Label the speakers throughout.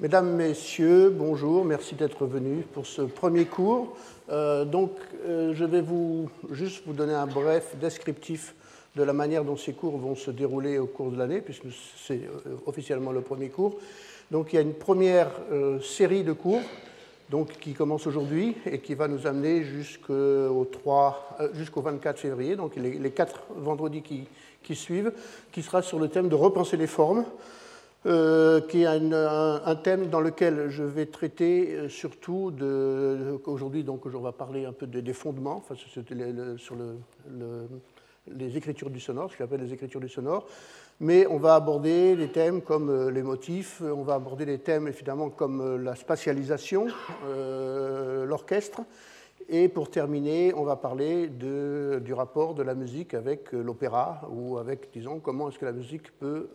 Speaker 1: Mesdames, Messieurs, bonjour, merci d'être venus pour ce premier cours. Euh, donc, euh, je vais vous, juste vous donner un bref descriptif de la manière dont ces cours vont se dérouler au cours de l'année, puisque c'est euh, officiellement le premier cours. Donc, il y a une première série de cours donc, qui commence aujourd'hui et qui va nous amener jusqu'au, 3, jusqu'au 24 février, donc les, les quatre vendredis qui, qui suivent, qui sera sur le thème de repenser les formes. Euh, qui est un, thème dans lequel je vais traiter euh, surtout de, aujourd'hui donc on va parler un peu des fondements. Enfin, sur le, les écritures du sonore, ce que j'appelle les écritures du sonore, mais on va aborder des thèmes comme euh, les motifs, on va aborder des thèmes évidemment comme la spatialisation, l'orchestre, et pour terminer, on va parler du rapport de la musique avec l'opéra, ou avec, disons, comment est-ce que la musique peut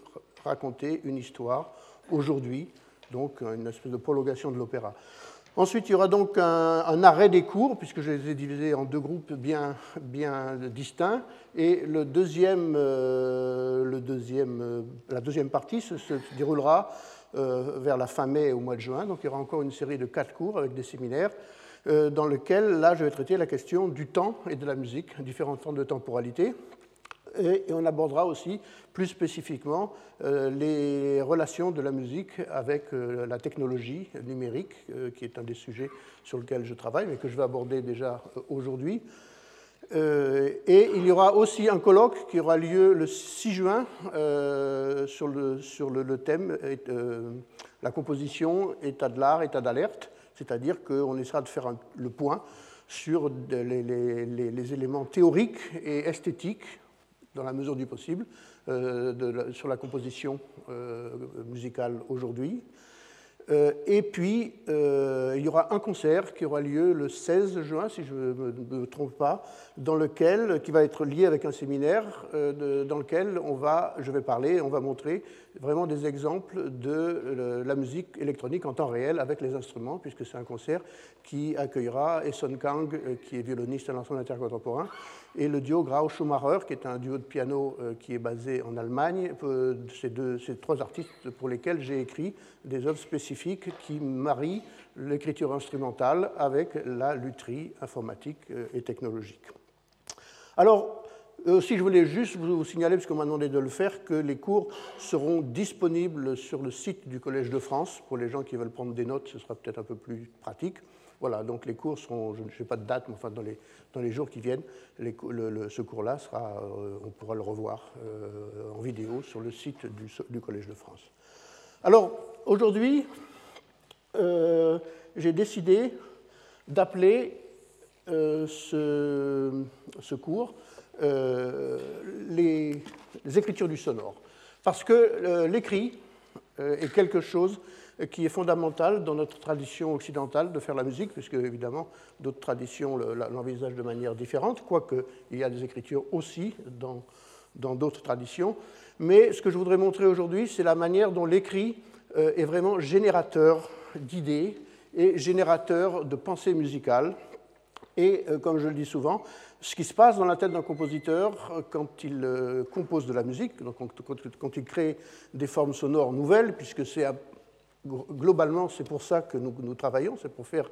Speaker 1: raconter une histoire aujourd'hui, donc une espèce de prolongation de l'opéra. Ensuite, il y aura donc un, arrêt des cours, puisque je les ai divisés en deux groupes bien, bien distincts. Et le deuxième, euh, le deuxième, euh, la deuxième partie se, déroulera euh, vers la fin mai au mois de juin. Donc il y aura encore une série de quatre cours avec des séminaires, dans lesquels, là, je vais traiter la question du temps et de la musique, différents temps de temporalité. Et, on abordera aussi plus spécifiquement euh, les relations de la musique avec euh, la technologie numérique, euh, qui est un des sujets sur lesquels je travaille, mais que je vais aborder déjà aujourd'hui. et il y aura aussi un colloque qui aura lieu le 6 juin sur, le, sur le, thème la composition, état de l'art, état d'alerte, c'est-à-dire qu'on essaiera de faire le point sur les, les, éléments théoriques et esthétiques dans la mesure du possible, euh, sur la composition euh, musicale aujourd'hui. Euh, et puis, il y aura un concert qui aura lieu le 16 juin, si je ne me, trompe pas, dans lequel, qui va être lié avec un séminaire dans lequel on va, je vais parler, on va montrer vraiment des exemples de la musique électronique en temps réel avec les instruments, puisque c'est un concert qui accueillera Esson Kang, qui est violoniste à l'ensemble intercontemporain, et le duo Grau-Schumacher, qui est un duo de piano euh, qui est basé en Allemagne. Euh, ces, deux, ces trois artistes pour lesquels j'ai écrit des œuvres spécifiques qui marient l'écriture instrumentale avec la lutherie informatique euh, et technologique. Alors, si je voulais juste vous signaler, puisqu'on m'a demandé de le faire, que les cours seront disponibles sur le site du Collège de France. Pour les gens qui veulent prendre des notes, ce sera peut-être un peu plus pratique. Voilà, donc les cours seront, je ne sais pas de date, mais enfin dans les, jours qui viennent, ce cours-là sera, euh, on pourra le revoir euh, en vidéo sur le site du, Collège de France. Alors, aujourd'hui, euh, j'ai décidé d'appeler ce, cours les, écritures du sonore, parce que l'écrit est quelque chose qui est fondamentale dans notre tradition occidentale de faire la musique, puisque évidemment d'autres traditions l'envisagent de manière différente, quoique il y a des écritures aussi dans d'autres traditions. Mais ce que je voudrais montrer aujourd'hui, c'est la manière dont l'écrit euh, est vraiment générateur d'idées et générateur de pensées musicales. Et euh, comme je le dis souvent, ce qui se passe dans la tête d'un compositeur euh, quand il compose de la musique, donc quand, il crée des formes sonores nouvelles, puisque c'est globalement, c'est pour ça que nous, travaillons, c'est pour faire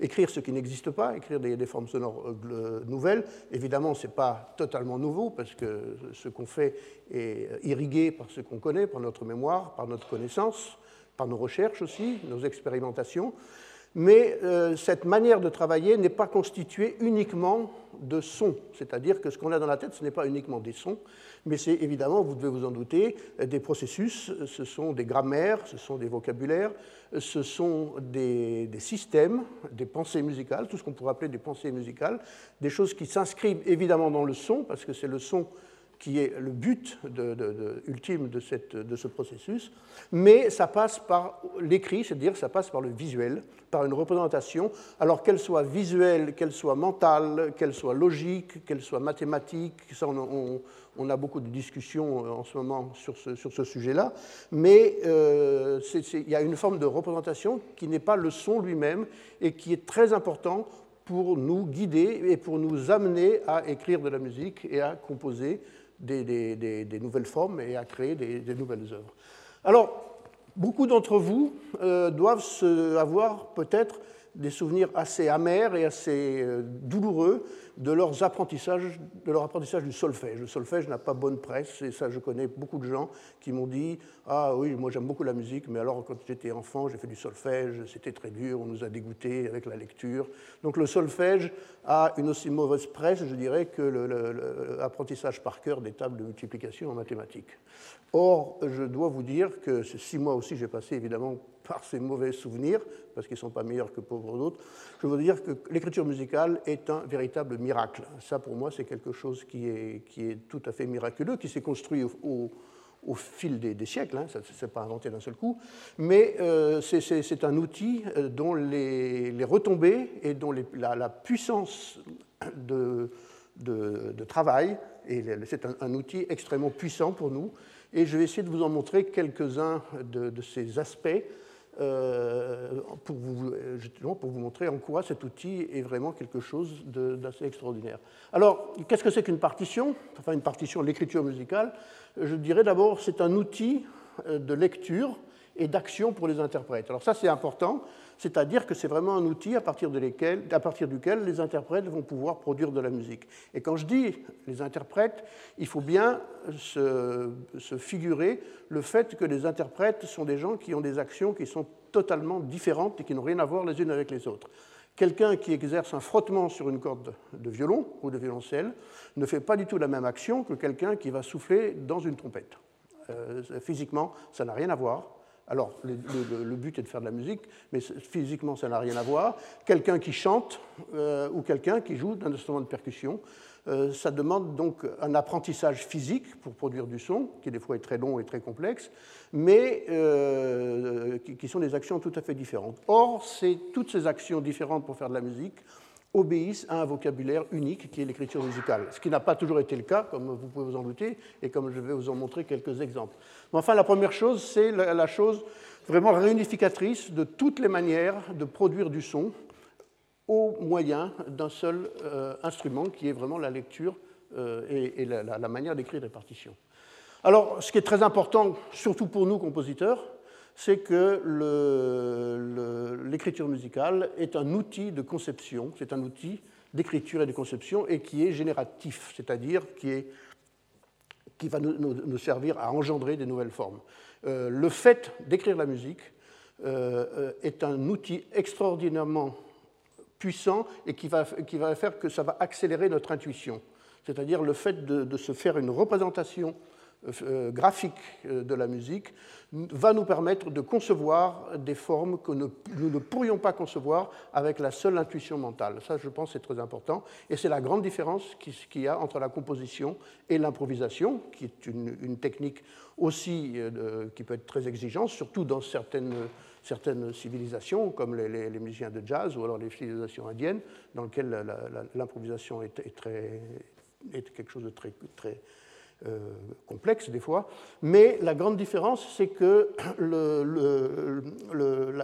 Speaker 1: écrire ce qui n'existe pas, écrire des, formes sonores euh, nouvelles. Évidemment, ce n'est pas totalement nouveau, parce que ce qu'on fait est irrigué par ce qu'on connaît, par notre mémoire, par notre connaissance, par nos recherches aussi, nos expérimentations. Mais euh, cette manière de travailler n'est pas constituée uniquement de sons, c'est-à-dire que ce qu'on a dans la tête, ce n'est pas uniquement des sons, mais c'est évidemment, vous devez vous en douter, des processus, ce sont des grammaires, ce sont des vocabulaires, ce sont des, des des pensées musicales, tout ce qu'on pourrait appeler des pensées musicales, des choses qui s'inscrivent évidemment dans le son, parce que c'est le son qui est le but ultime de, ce processus, mais ça passe par l'écrit, c'est-à-dire ça passe par le visuel, par une représentation, alors qu'elle soit visuelle, qu'elle soit mentale, qu'elle soit logique, qu'elle soit mathématique, on, a beaucoup de discussions euh, en ce moment sur ce, sur ce sujet-là, mais euh, il y a une forme de représentation qui n'est pas le son lui-même et qui est très important pour nous guider et pour nous amener à écrire de la musique et à composer des, nouvelles formes et à créer des, nouvelles œuvres. Alors, Beaucoup d'entre vous euh, doivent avoir peut-être des souvenirs assez amers et assez euh, douloureux de, leurs apprentissages, de leur apprentissage du solfège. Le solfège n'a pas bonne presse, et ça, je connais beaucoup de gens qui m'ont dit Ah oui, moi j'aime beaucoup la musique, mais alors quand j'étais enfant, j'ai fait du solfège, c'était très dur, on nous a dégoûtés avec la lecture. Donc le solfège a une aussi mauvaise presse, je dirais, que l'apprentissage par cœur des tables de multiplication en mathématiques. Or, je dois vous dire que ces six mois aussi, j'ai passé évidemment par ces mauvais souvenirs, parce qu'ils ne sont pas meilleurs que pour d'autres, je veux dire que l'écriture musicale est un véritable miracle. Ça, pour moi, c'est quelque chose qui est, tout à fait miraculeux, qui s'est construit au, fil des, siècles, hein, ça ne s'est pas inventé d'un seul coup, mais euh, c'est un outil euh, dont les, retombées et dont la, puissance de, travail, et c'est un, un, outil extrêmement puissant pour nous, et je vais essayer de vous en montrer quelques-uns de, de ces aspects euh, pour, vous, justement pour vous montrer en quoi cet outil est vraiment quelque chose d'assez extraordinaire. Alors, qu'est-ce que c'est qu'une partition? Enfin, une partition, l'écriture musicale. Je dirais d'abord, c'est un outil euh, de lecture et d'action pour les interprètes. Alors ça, c'est important, c'est-à-dire que c'est vraiment un outil à partir, duquel les interprètes vont pouvoir produire de la musique. Et quand je dis les interprètes, il faut bien se, se figurer le fait que les interprètes sont des gens qui ont des actions qui sont totalement différentes et qui n'ont rien à voir les unes avec les autres. Quelqu'un qui exerce un frottement sur une corde de violon ou de violoncelle ne fait pas du tout la même action que quelqu'un qui va souffler dans une trompette. Euh, physiquement, ça n'a rien à voir. Alors, le, but est de faire de la musique, mais physiquement, ça n'a rien à voir. Quelqu'un qui chante euh, ou quelqu'un qui joue d'un instrument de percussion, euh, ça demande donc un apprentissage physique pour produire du son, qui des fois est très long et très complexe, mais euh, qui, sont des actions tout à fait différentes. Or, c'est toutes ces actions différentes pour faire de la musique obéissent à un vocabulaire unique qui est l'écriture musicale, ce qui n'a pas toujours été le cas, comme vous pouvez vous en douter, et comme je vais vous en montrer quelques exemples. Mais enfin, la première chose, c'est la chose vraiment réunificatrice de toutes les manières de produire du son au moyen d'un seul euh, instrument, qui est vraiment la lecture euh, et, la, la, manière d'écrire des partitions. Alors, ce qui est très important, surtout pour nous compositeurs, c'est que l'écriture musicale est un outil de conception, c'est un outil d'écriture et de conception, et qui est génératif, c'est-à-dire qui, qui va nous, servir à engendrer des nouvelles formes. Euh, le fait d'écrire la musique euh, euh, est un outil extraordinairement puissant et qui va, qui va, faire que ça va accélérer notre intuition. C'est-à-dire le fait de, se faire une représentation graphique euh, de la musique va nous permettre de concevoir des formes que nous ne pourrions pas concevoir avec la seule intuition mentale. Ça, je pense, c'est très important. Et c'est la grande différence qu'il y a entre la composition et l'improvisation, qui est une, technique aussi euh, qui peut être très exigeante, surtout dans certaines, certaines civilisations, comme les, musiciens de jazz ou alors les civilisations indiennes, dans lesquelles l'improvisation est, est, est quelque chose de très, euh, complexe des fois, mais la grande différence, c'est que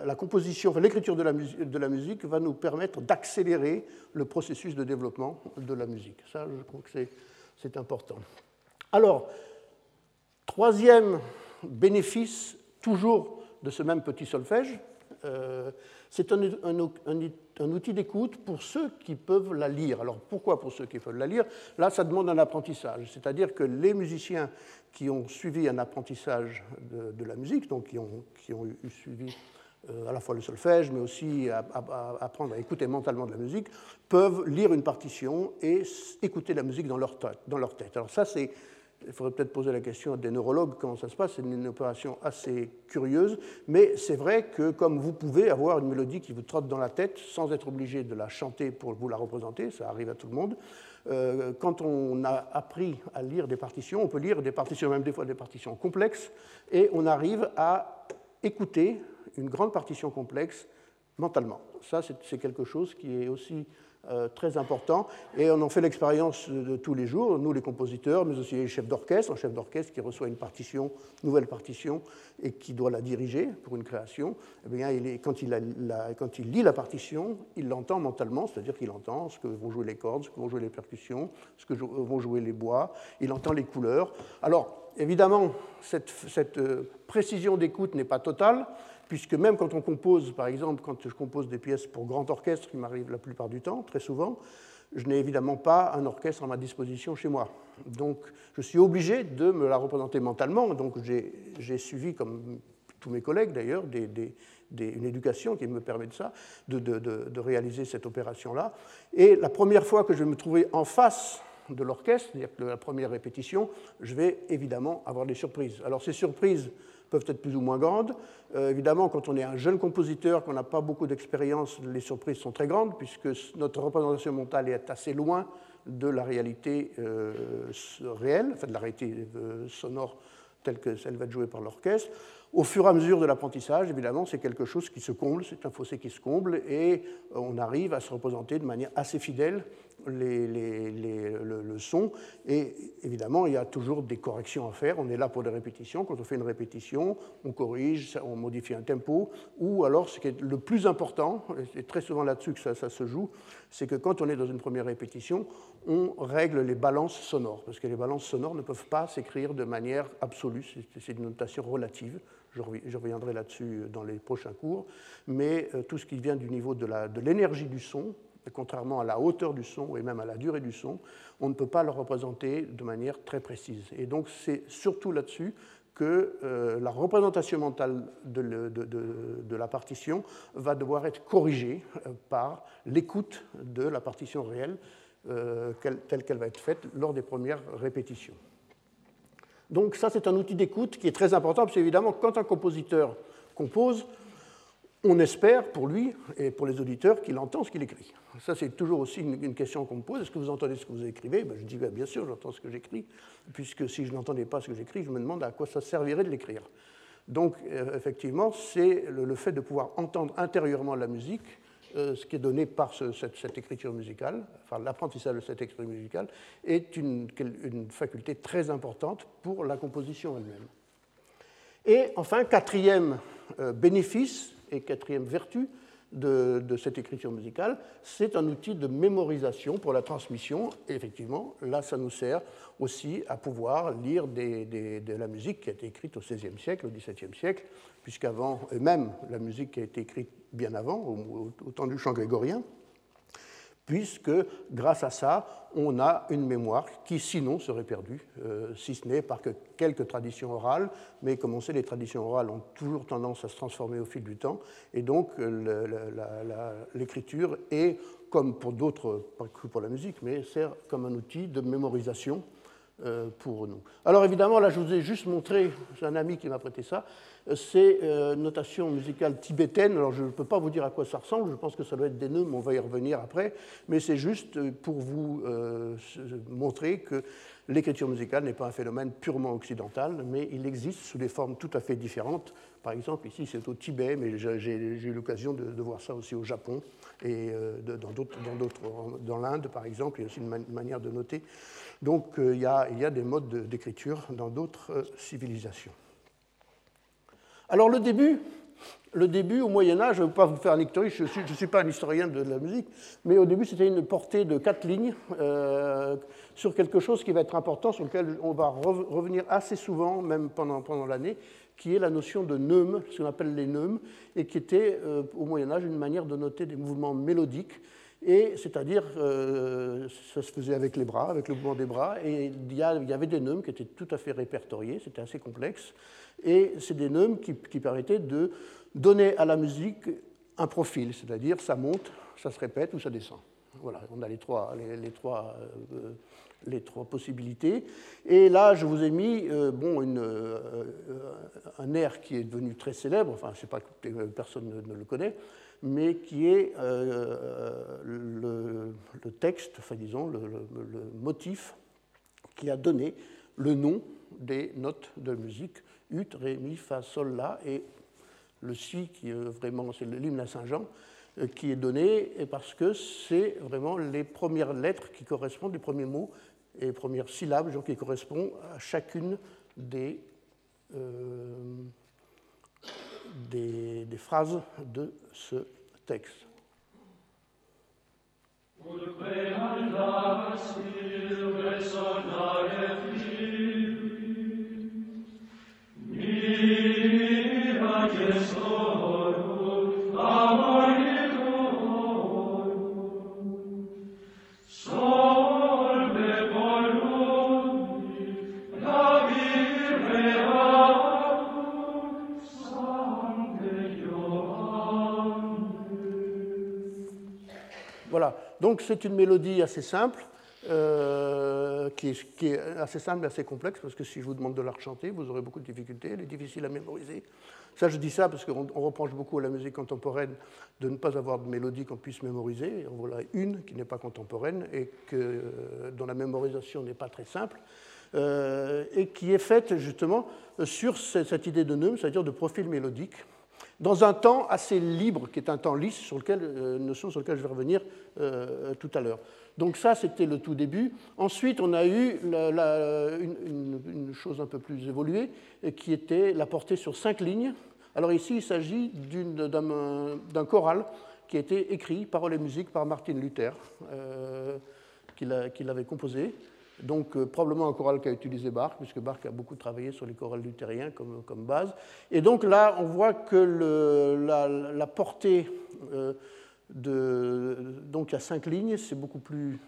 Speaker 1: la, composition, l'écriture de, de, la musique va nous permettre d'accélérer le processus de développement de la musique. Ça, je crois que c'est important. Alors, troisième bénéfice, toujours de ce même petit solfège, euh, c'est un, outil d'écoute pour ceux qui peuvent la lire. Alors pourquoi pour ceux qui peuvent la lire? Là, ça demande un apprentissage. C'est-à-dire que les musiciens qui ont suivi un apprentissage de, la musique, donc qui ont, suivi euh, à la fois le solfège, mais aussi apprendre à écouter mentalement de la musique, peuvent lire une partition et écouter la musique dans leur, dans leur tête. Alors ça, c'est il faudrait peut-être poser la question à des neurologues comment ça se passe. C'est une opération assez curieuse, mais c'est vrai que comme vous pouvez avoir une mélodie qui vous trotte dans la tête sans être obligé de la chanter pour vous la représenter, ça arrive à tout le monde. Euh, quand on a appris à lire des partitions, on peut lire des partitions, même des fois des partitions complexes, et on arrive à écouter une grande partition complexe mentalement. Ça, c'est quelque chose qui est aussi euh, très important. Et on en fait l'expérience de, tous les jours, nous les compositeurs, mais aussi les chefs d'orchestre, un chef d'orchestre qui reçoit une partition, nouvelle partition, et qui doit la diriger pour une création. Eh bien, quand, il lit la partition, il l'entend mentalement, c'est-à-dire qu'il entend ce que vont jouer les cordes, ce que vont jouer les percussions, ce que vont jouer les bois, il entend les couleurs. Alors, évidemment, cette, cette euh, précision d'écoute n'est pas totale, puisque même quand on compose, par exemple, quand je compose des pièces pour grand orchestre, qui m'arrive la plupart du temps, très souvent, je n'ai évidemment pas un orchestre à ma disposition chez moi. Donc je suis obligé de me la représenter mentalement. Donc j'ai suivi, comme tous mes collègues d'ailleurs, une éducation qui me permet de ça, de, de réaliser cette opération-là. Et la première fois que je me trouvais en face de l'orchestre, c'est-à-dire que la première répétition, je vais évidemment avoir des surprises. Alors ces surprises peuvent être plus ou moins grandes. Euh, évidemment, quand on est un jeune compositeur, qu'on n'a pas beaucoup d'expérience, les surprises sont très grandes, puisque notre représentation mentale est assez loin de la réalité euh, réelle, enfin de la réalité euh, sonore telle que celle va être jouée par l'orchestre. Au fur et à mesure de l'apprentissage, évidemment, c'est quelque chose qui se comble, c'est un fossé qui se comble, et on arrive à se représenter de manière assez fidèle les, le, son. Et évidemment, il y a toujours des corrections à faire. On est là pour des répétitions. Quand on fait une répétition, on corrige, on modifie un tempo. Ou alors, ce qui est le plus important, et c'est très souvent là-dessus que ça, ça se joue, c'est que quand on est dans une première répétition, on règle les balances sonores. Parce que les balances sonores ne peuvent pas s'écrire de manière absolue. C'est une notation relative. Je reviendrai là-dessus dans les prochains cours. Mais euh, tout ce qui vient du niveau de l'énergie du son, contrairement à la hauteur du son et même à la durée du son, on ne peut pas le représenter de manière très précise. Et donc c'est surtout là-dessus que euh, la représentation mentale de, la partition va devoir être corrigée euh, par l'écoute de la partition réelle telle qu'elle va être faite lors des premières répétitions. Donc ça, c'est un outil d'écoute qui est très important, parce qu'évidemment, quand un compositeur compose, on espère pour lui et pour les auditeurs qu'il entend ce qu'il écrit. Ça, c'est toujours aussi une, question qu'on me pose. Est-ce que vous entendez ce que vous écrivez? Ben, Je dis bien sûr, j'entends ce que j'écris, puisque si je n'entendais pas ce que j'écris, je me demande à quoi ça servirait de l'écrire. Donc, euh, effectivement, c'est le, fait de pouvoir entendre intérieurement la musique euh, ce qui est donné par cette, écriture musicale, enfin l'apprentissage de cette écriture musicale, est une, faculté très importante pour la composition elle-même. Et enfin, quatrième euh, bénéfice et quatrième vertu de, cette écriture musicale, c'est un outil de mémorisation pour la transmission. Et effectivement, là, ça nous sert aussi à pouvoir lire de la musique qui a été écrite au XVIe siècle, au XVIIe siècle, puisqu'avant, et même la musique qui a été écrite bien avant, au, au temps du chant grégorien, puisque grâce à ça, on a une mémoire qui sinon serait perdue, euh, si ce n'est par que quelques traditions orales, mais comme on sait, les traditions orales ont toujours tendance à se transformer au fil du temps, et donc l'écriture est, comme pour d'autres, pas que pour la musique, mais sert comme un outil de mémorisation euh, pour nous. Alors évidemment, là je vous ai juste montré, c'est un ami qui m'a prêté ça, c'est euh, notation musicale tibétaine. Alors je ne peux pas vous dire à quoi ça ressemble, je pense que ça doit être des nœuds, mais on va y revenir après. Mais c'est juste euh, pour vous euh, montrer que l'écriture musicale n'est pas un phénomène purement occidental, mais il existe sous des formes tout à fait différentes. Par exemple, ici c'est au Tibet, mais j'ai eu l'occasion de, voir ça aussi au Japon et dans d'autres, dans, l'Inde par exemple, il y a aussi une, manière de noter. Donc il, y a, des modes d'écriture dans d'autres civilisations. Alors le début, le début au Moyen Âge, je ne vais pas vous faire un historique, je ne suis, pas un historien de la musique, mais au début c'était une portée de quatre lignes euh, sur quelque chose qui va être important, sur lequel on va revenir assez souvent, même pendant, pendant l'année, qui est la notion de neume, ce qu'on appelle les neumes, et qui était euh, au Moyen Âge une manière de noter des mouvements mélodiques et c'est-à-dire, euh, ça se faisait avec les bras, avec le mouvement des bras, et il y, avait des neumes qui étaient tout à fait répertoriés, c'était assez complexe, et c'est des neumes qui, permettaient de donner à la musique un profil, c'est-à-dire ça monte, ça se répète ou ça descend. Voilà, on a les trois, les, trois, euh, les trois possibilités. Et là, je vous ai mis euh, bon, un air qui est devenu très célèbre, enfin, je sais pas, personne ne le connaît, mais qui est euh, le, texte, enfin disons, le, motif qui a donné le nom des notes de musique, ut, ré, mi, fa, sol, la, et le si, qui est vraiment, c'est l'hymne à Saint-Jean, euh, qui est donné parce que c'est vraiment les premières lettres qui correspondent, les premiers mots et les premières syllabes qui correspondent à chacune des, euh, des, phrases de ce texte. Donc c'est une mélodie assez simple, euh, qui, est, assez simple et assez complexe, parce que si je vous demande de la rechanter, vous aurez beaucoup de difficultés, elle est difficile à mémoriser. Ça, je dis ça parce qu'on reproche beaucoup à la musique contemporaine de ne pas avoir de mélodie qu'on puisse mémoriser. En voilà une qui n'est pas contemporaine et euh, dont la mémorisation n'est pas très simple. Euh, et qui est faite justement sur cette idée de neume, c'est-à-dire de profil mélodique dans un temps assez libre, qui est un temps lisse, sur lequel, euh, notion sur lequel je vais revenir euh, tout à l'heure. Donc ça, c'était le tout début. Ensuite, on a eu une, chose un peu plus évoluée, qui était la portée sur cinq lignes. Alors ici, il s'agit d'un choral qui a été écrit, paroles et musique, par Martin Luther, euh, qu'il avait composé donc euh, probablement un choral qu'a utilisé Bach, puisque Bach a beaucoup travaillé sur les chorales luthériens comme, comme base. Et donc là, on voit que la, portée euh, de... Donc il y a cinq lignes, c'est beaucoup plus...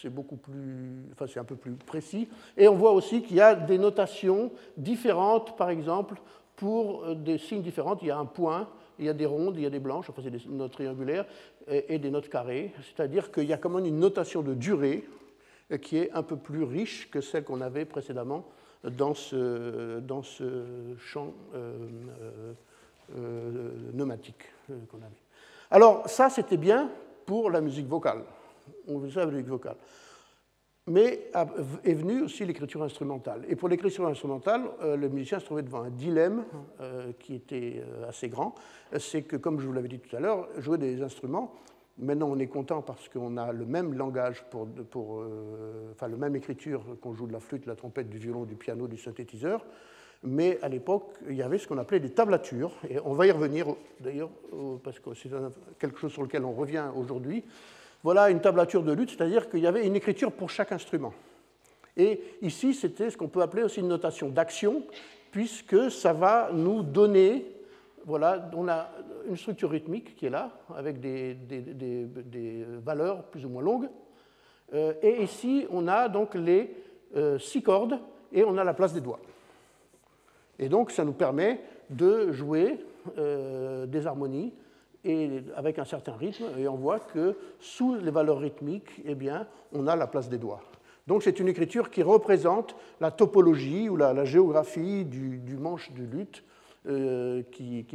Speaker 1: C'est beaucoup plus... Enfin, c'est un peu plus précis. Et on voit aussi qu'il y a des notations différentes, par exemple, pour euh, des signes différents. Il y a un point, il y a des rondes, il y a des blanches, enfin c'est des notes triangulaires, et des notes carrées. C'est-à-dire qu'il y a quand même une notation de durée qui est un peu plus riche que celle qu'on avait précédemment dans ce, dans ce champ euh, euh, euh, pneumatique qu'on avait. Alors ça, c'était bien pour la musique vocale. On ça la musique vocale. Mais est venue aussi l'écriture instrumentale. Et pour l'écriture instrumentale, le musicien se trouvait devant un dilemme qui était assez grand. C'est que, comme je vous l'avais dit tout à l'heure, jouer des instruments, Maintenant, on est content parce qu'on a le même langage, pour, euh, enfin, le même écriture qu'on joue de la flûte, de la trompette, du violon, du piano, du synthétiseur. Mais à l'époque, il y avait ce qu'on appelait des tablatures. Et on va y revenir, d'ailleurs, parce que c'est quelque chose sur lequel on revient aujourd'hui. Voilà une tablature de lutte, c'est-à-dire qu'il y avait une écriture pour chaque instrument. Et ici, c'était ce qu'on peut appeler aussi une notation d'action, puisque ça va nous donner voilà, on a une structure rythmique qui est là, avec des, valeurs plus ou moins longues. Euh, et ici, on a donc les euh, six cordes et on a la place des doigts. Et donc, ça nous permet de jouer euh, des harmonies et avec un certain rythme. Et on voit que sous les valeurs rythmiques, eh bien, on a la place des doigts. Donc, c'est une écriture qui représente la topologie ou la, géographie du, manche du luth euh, qui,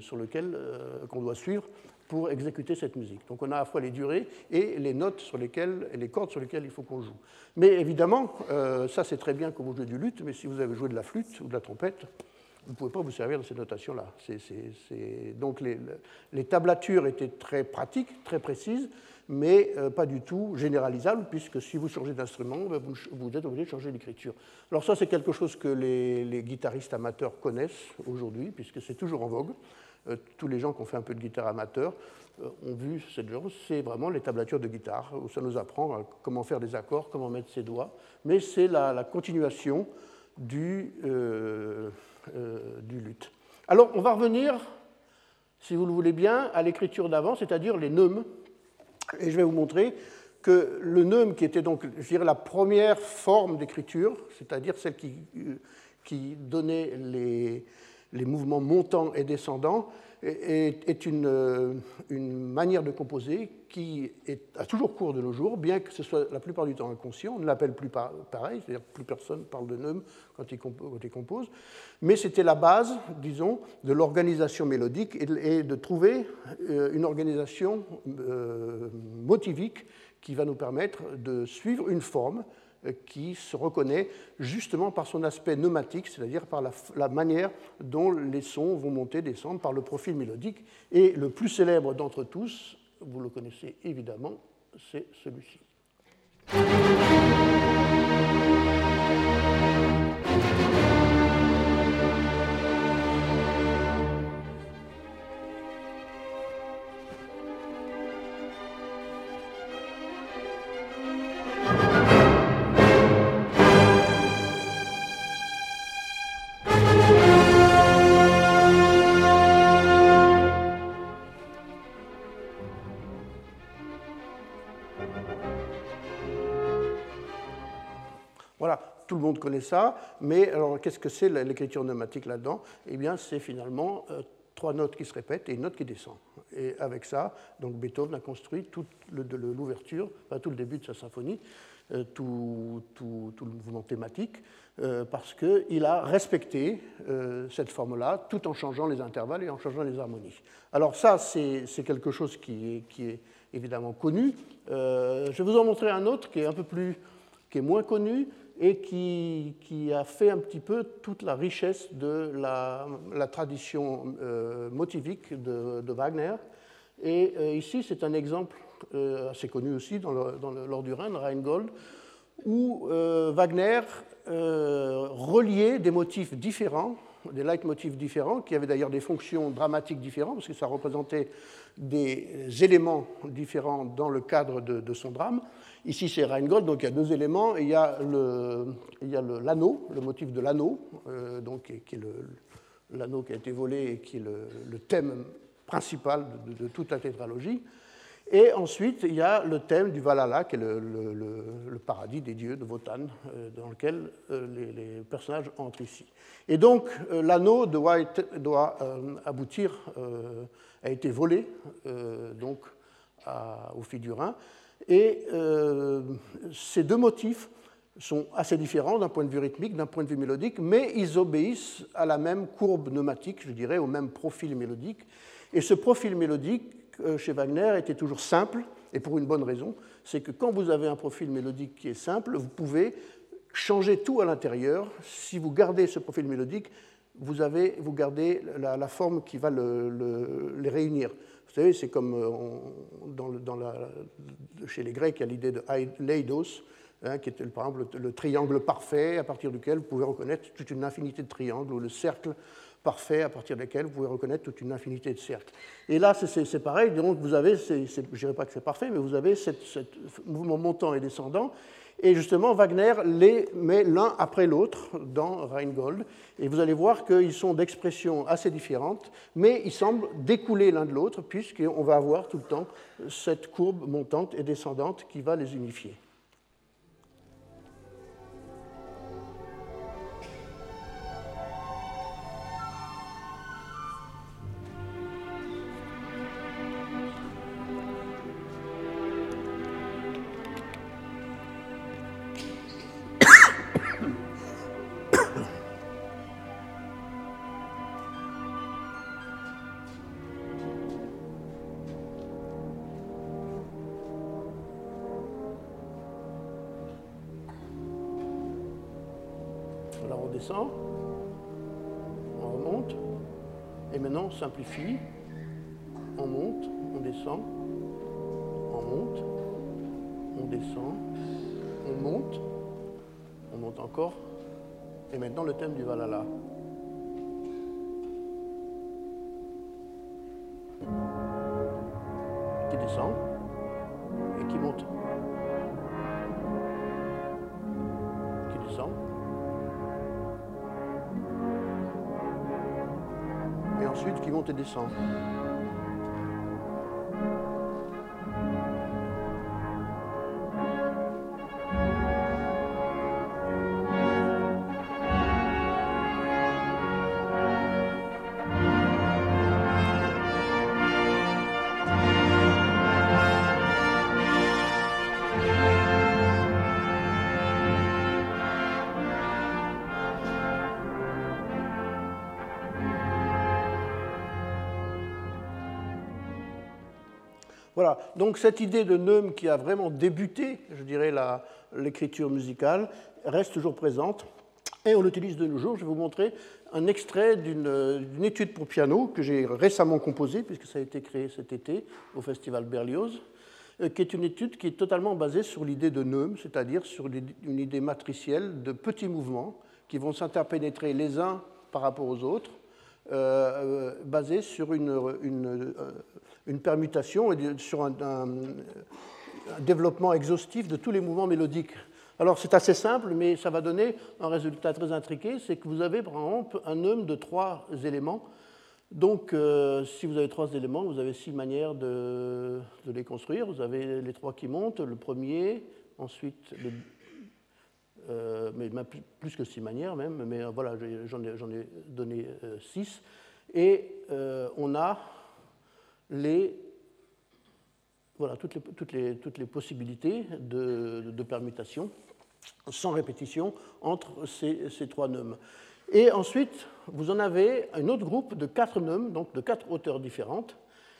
Speaker 1: sur lequel euh, qu'on doit suivre pour exécuter cette musique. Donc on a à la fois les durées et les notes sur lesquelles, et les cordes sur lesquelles il faut qu'on joue. Mais évidemment, euh, ça c'est très bien quand vous jouez du luth, mais si vous avez joué de la flûte ou de la trompette, vous ne pouvez pas vous servir de ces notations-là. Donc les, les, tablatures étaient très pratiques, très précises, mais euh, pas du tout généralisable, puisque si vous changez d'instrument, ben, vous, êtes obligé de changer l'écriture. Alors ça, c'est quelque chose que les, guitaristes amateurs connaissent aujourd'hui, puisque c'est toujours en vogue. Euh, tous les gens qui ont fait un peu de guitare amateur euh, ont vu cette chose, c'est vraiment les tablatures de guitare, où ça nous apprend comment faire des accords, comment mettre ses doigts, mais c'est la, continuation du, du luth. Alors, on va revenir, si vous le voulez bien, à l'écriture d'avant, c'est-à-dire les neumes, et je vais vous montrer que le neume, qui était donc je la première forme d'écriture, c'est-à-dire celle qui, euh, qui donnait les, les, mouvements montants et descendants, est, une, euh, une, manière de composer qui à toujours cours de nos jours, bien que ce soit la plupart du temps inconscient. On ne l'appelle plus pareil, c'est-à-dire plus personne parle de neume quand il, compose. Mais c'était la base, disons, de l'organisation mélodique et de, trouver euh, une organisation euh, motivique qui va nous permettre de suivre une forme qui se reconnaît justement par son aspect pneumatique, c'est-à-dire par la, manière dont les sons vont monter, descendre, par le profil mélodique. Et le plus célèbre d'entre tous, vous le connaissez évidemment, c'est celui-ci. Le monde connaît ça, mais alors qu'est-ce que c'est l'écriture pneumatique là-dedans? Eh bien, c'est finalement trois notes qui se répètent et une note qui descend. Et avec ça, donc Beethoven a construit toute l'ouverture, tout le début de sa symphonie, tout, tout, le mouvement thématique, euh, parce qu'il a respecté euh, cette forme-là tout en changeant les intervalles et en changeant les harmonies. Alors ça, c'est quelque chose qui est, qui est évidemment connu. Euh, je vais vous en montrer un autre qui est un peu plus, qui est moins connu et qui, a fait un petit peu toute la richesse de la, tradition motivique de, Wagner. Et ici, c'est un exemple assez connu aussi dans le, dans le, du Rhin, Rheingold, où Wagner euh, relier des motifs différents, des leitmotifs différents, qui avaient d'ailleurs des fonctions dramatiques différentes, parce que ça représentait des éléments différents dans le cadre de, son drame. Ici, c'est Rheingold, donc il y a deux éléments. Il y a l'anneau, le, motif de l'anneau, euh, donc, qui est l'anneau qui a été volé et qui est le, thème principal de, toute la tétralogie. Et ensuite, il y a le thème du Valhalla, qui est le, paradis des dieux de Wotan, euh, dans lequel euh, les, personnages entrent ici. Et donc, l'anneau doit, doit aboutir, a été volé donc, à, aux filles Et ces deux motifs sont assez différents d'un point de vue rythmique, d'un point de vue mélodique, mais ils obéissent à la même courbe pneumatique, je dirais, au même profil mélodique. Et ce profil mélodique euh, chez Wagner était toujours simple, et pour une bonne raison, c'est que quand vous avez un profil mélodique qui est simple, vous pouvez changer tout à l'intérieur. Si vous gardez ce profil mélodique, vous, avez, vous gardez la, forme qui va les réunir. Vous savez, c'est comme euh, chez les Grecs, il y a l'idée de leidos, hein, qui était par exemple le, triangle parfait, à partir duquel vous pouvez reconnaître toute une infinité de triangles, ou le cercle parfait à partir desquels vous pouvez reconnaître toute une infinité de cercles. Et là, c'est pareil, donc vous avez, je ne dirais pas que c'est parfait, mais vous avez ce mouvement montant et descendant, et justement, Wagner les met l'un après l'autre dans Rheingold, et vous allez voir qu'ils sont d'expressions assez différentes, mais ils semblent découler l'un de l'autre, puisqu'on va avoir tout le temps cette courbe montante et descendante qui va les unifier. On monte, on descend, on monte, on descend, on monte, on monte encore, et maintenant le thème du Valhalla. Qui descend et qui monte. Qui monte et descend. Donc cette idée de Neum qui a vraiment débuté, je dirais, l'écriture musicale, reste toujours présente et on l'utilise de nos jours. Je vais vous montrer un extrait d'une étude pour piano que j'ai récemment composée, puisque ça a été créé cet été au Festival Berlioz, euh, qui est une étude qui est totalement basée sur l'idée de Neum, c'est-à-dire sur une idée matricielle de petits mouvements qui vont s'interpénétrer les uns par rapport aux autres, euh, euh basés sur une, une, euh, une permutation et sur un, développement exhaustif de tous les mouvements mélodiques. Alors c'est assez simple, mais ça va donner un résultat très intriqué, c'est que vous avez par exemple un neum de trois éléments. Donc euh, si vous avez trois éléments, vous avez six manières de, les construire. Vous avez les trois qui montent, le premier, ensuite mais plus que six manières même, mais voilà, j'en ai, donné six. Et on a les, voilà, toutes, les, toutes, les, toutes les possibilités de, de, permutation sans répétition entre ces, ces trois nums. Et ensuite, vous en avez un autre groupe de quatre nums, donc de quatre hauteurs différentes.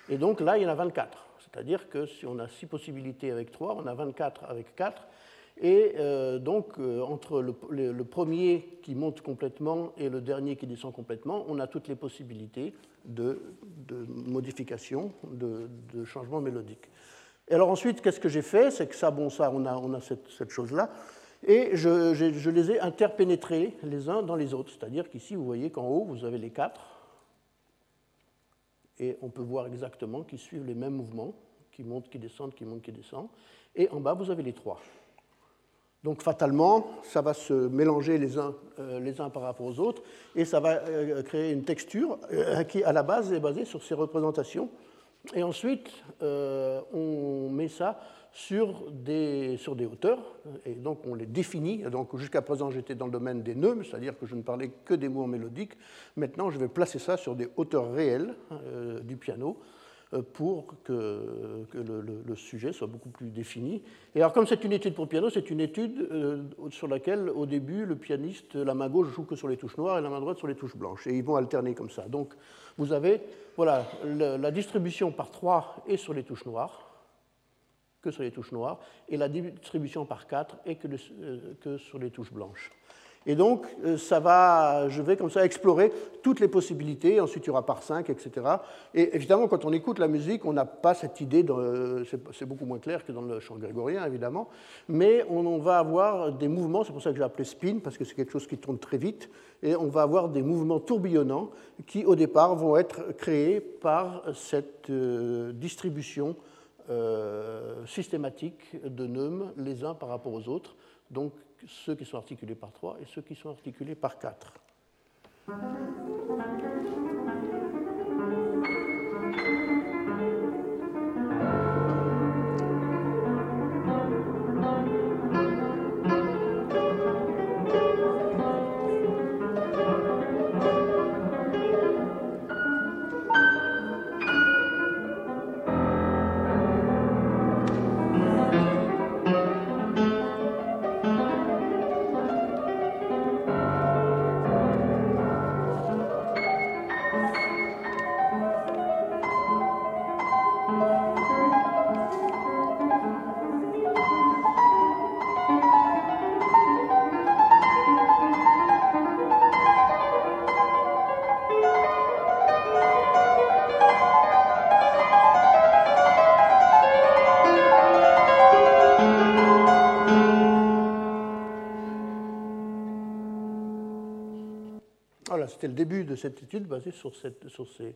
Speaker 1: Et donc là, il y en a 24. C'est-à-dire que si on a six possibilités avec 3, on a 24 avec 4. Et euh, donc, euh, entre le, premier qui monte complètement et le dernier qui descend complètement, on a toutes les possibilités de, modification, de, changement mélodique. Et alors ensuite, qu'est-ce que j'ai fait? C'est que ça, bon, ça, on a, cette chose-là. Et je, je, les ai interpénétrés les uns dans les autres. C'est-à-dire qu'ici, vous voyez qu'en haut, vous avez les quatre. Et on peut voir exactement qu'ils suivent les mêmes mouvements, qui montent, qui descendent, qui montent, qui descendent. Et en bas, vous avez les trois. Donc fatalement, ça va se mélanger les uns, euh, les uns par rapport aux autres et ça va euh, créer une texture euh, qui, à la base, est basée sur ces représentations. Et ensuite, on met ça sur des, sur des hauteurs et donc on les définit. Donc jusqu'à présent, j'étais dans le domaine des nœuds, c'est-à-dire que je ne parlais que des mots mélodiques. Maintenant, je vais placer ça sur des hauteurs réelles du piano pour que, le, sujet soit beaucoup plus défini. Et alors, comme c'est une étude pour piano, c'est une étude euh, sur laquelle, au début, le pianiste, la main gauche joue que sur les touches noires et la main droite sur les touches blanches. Et ils vont alterner comme ça. Donc, vous avez voilà, la distribution par 3 est sur les touches noires, que sur les touches noires, et la distribution par 4 est que, euh, que sur les touches blanches. Et donc, euh, ça va, je vais comme ça explorer toutes les possibilités, ensuite il y aura par 5, etc. Et évidemment, quand on écoute la musique, on n'a pas cette idée, c'est beaucoup moins clair que dans le chant grégorien, évidemment, mais on, va avoir des mouvements, c'est pour ça que j'ai appelé spin, parce que c'est quelque chose qui tourne très vite, et on va avoir des mouvements tourbillonnants qui, au départ, vont être créés par cette euh, distribution euh, systématique de neumes les uns par rapport aux autres. Donc, ceux qui sont articulés par 3 et ceux qui sont articulés par 4. C'était le début de cette étude basée sur, sur, ces,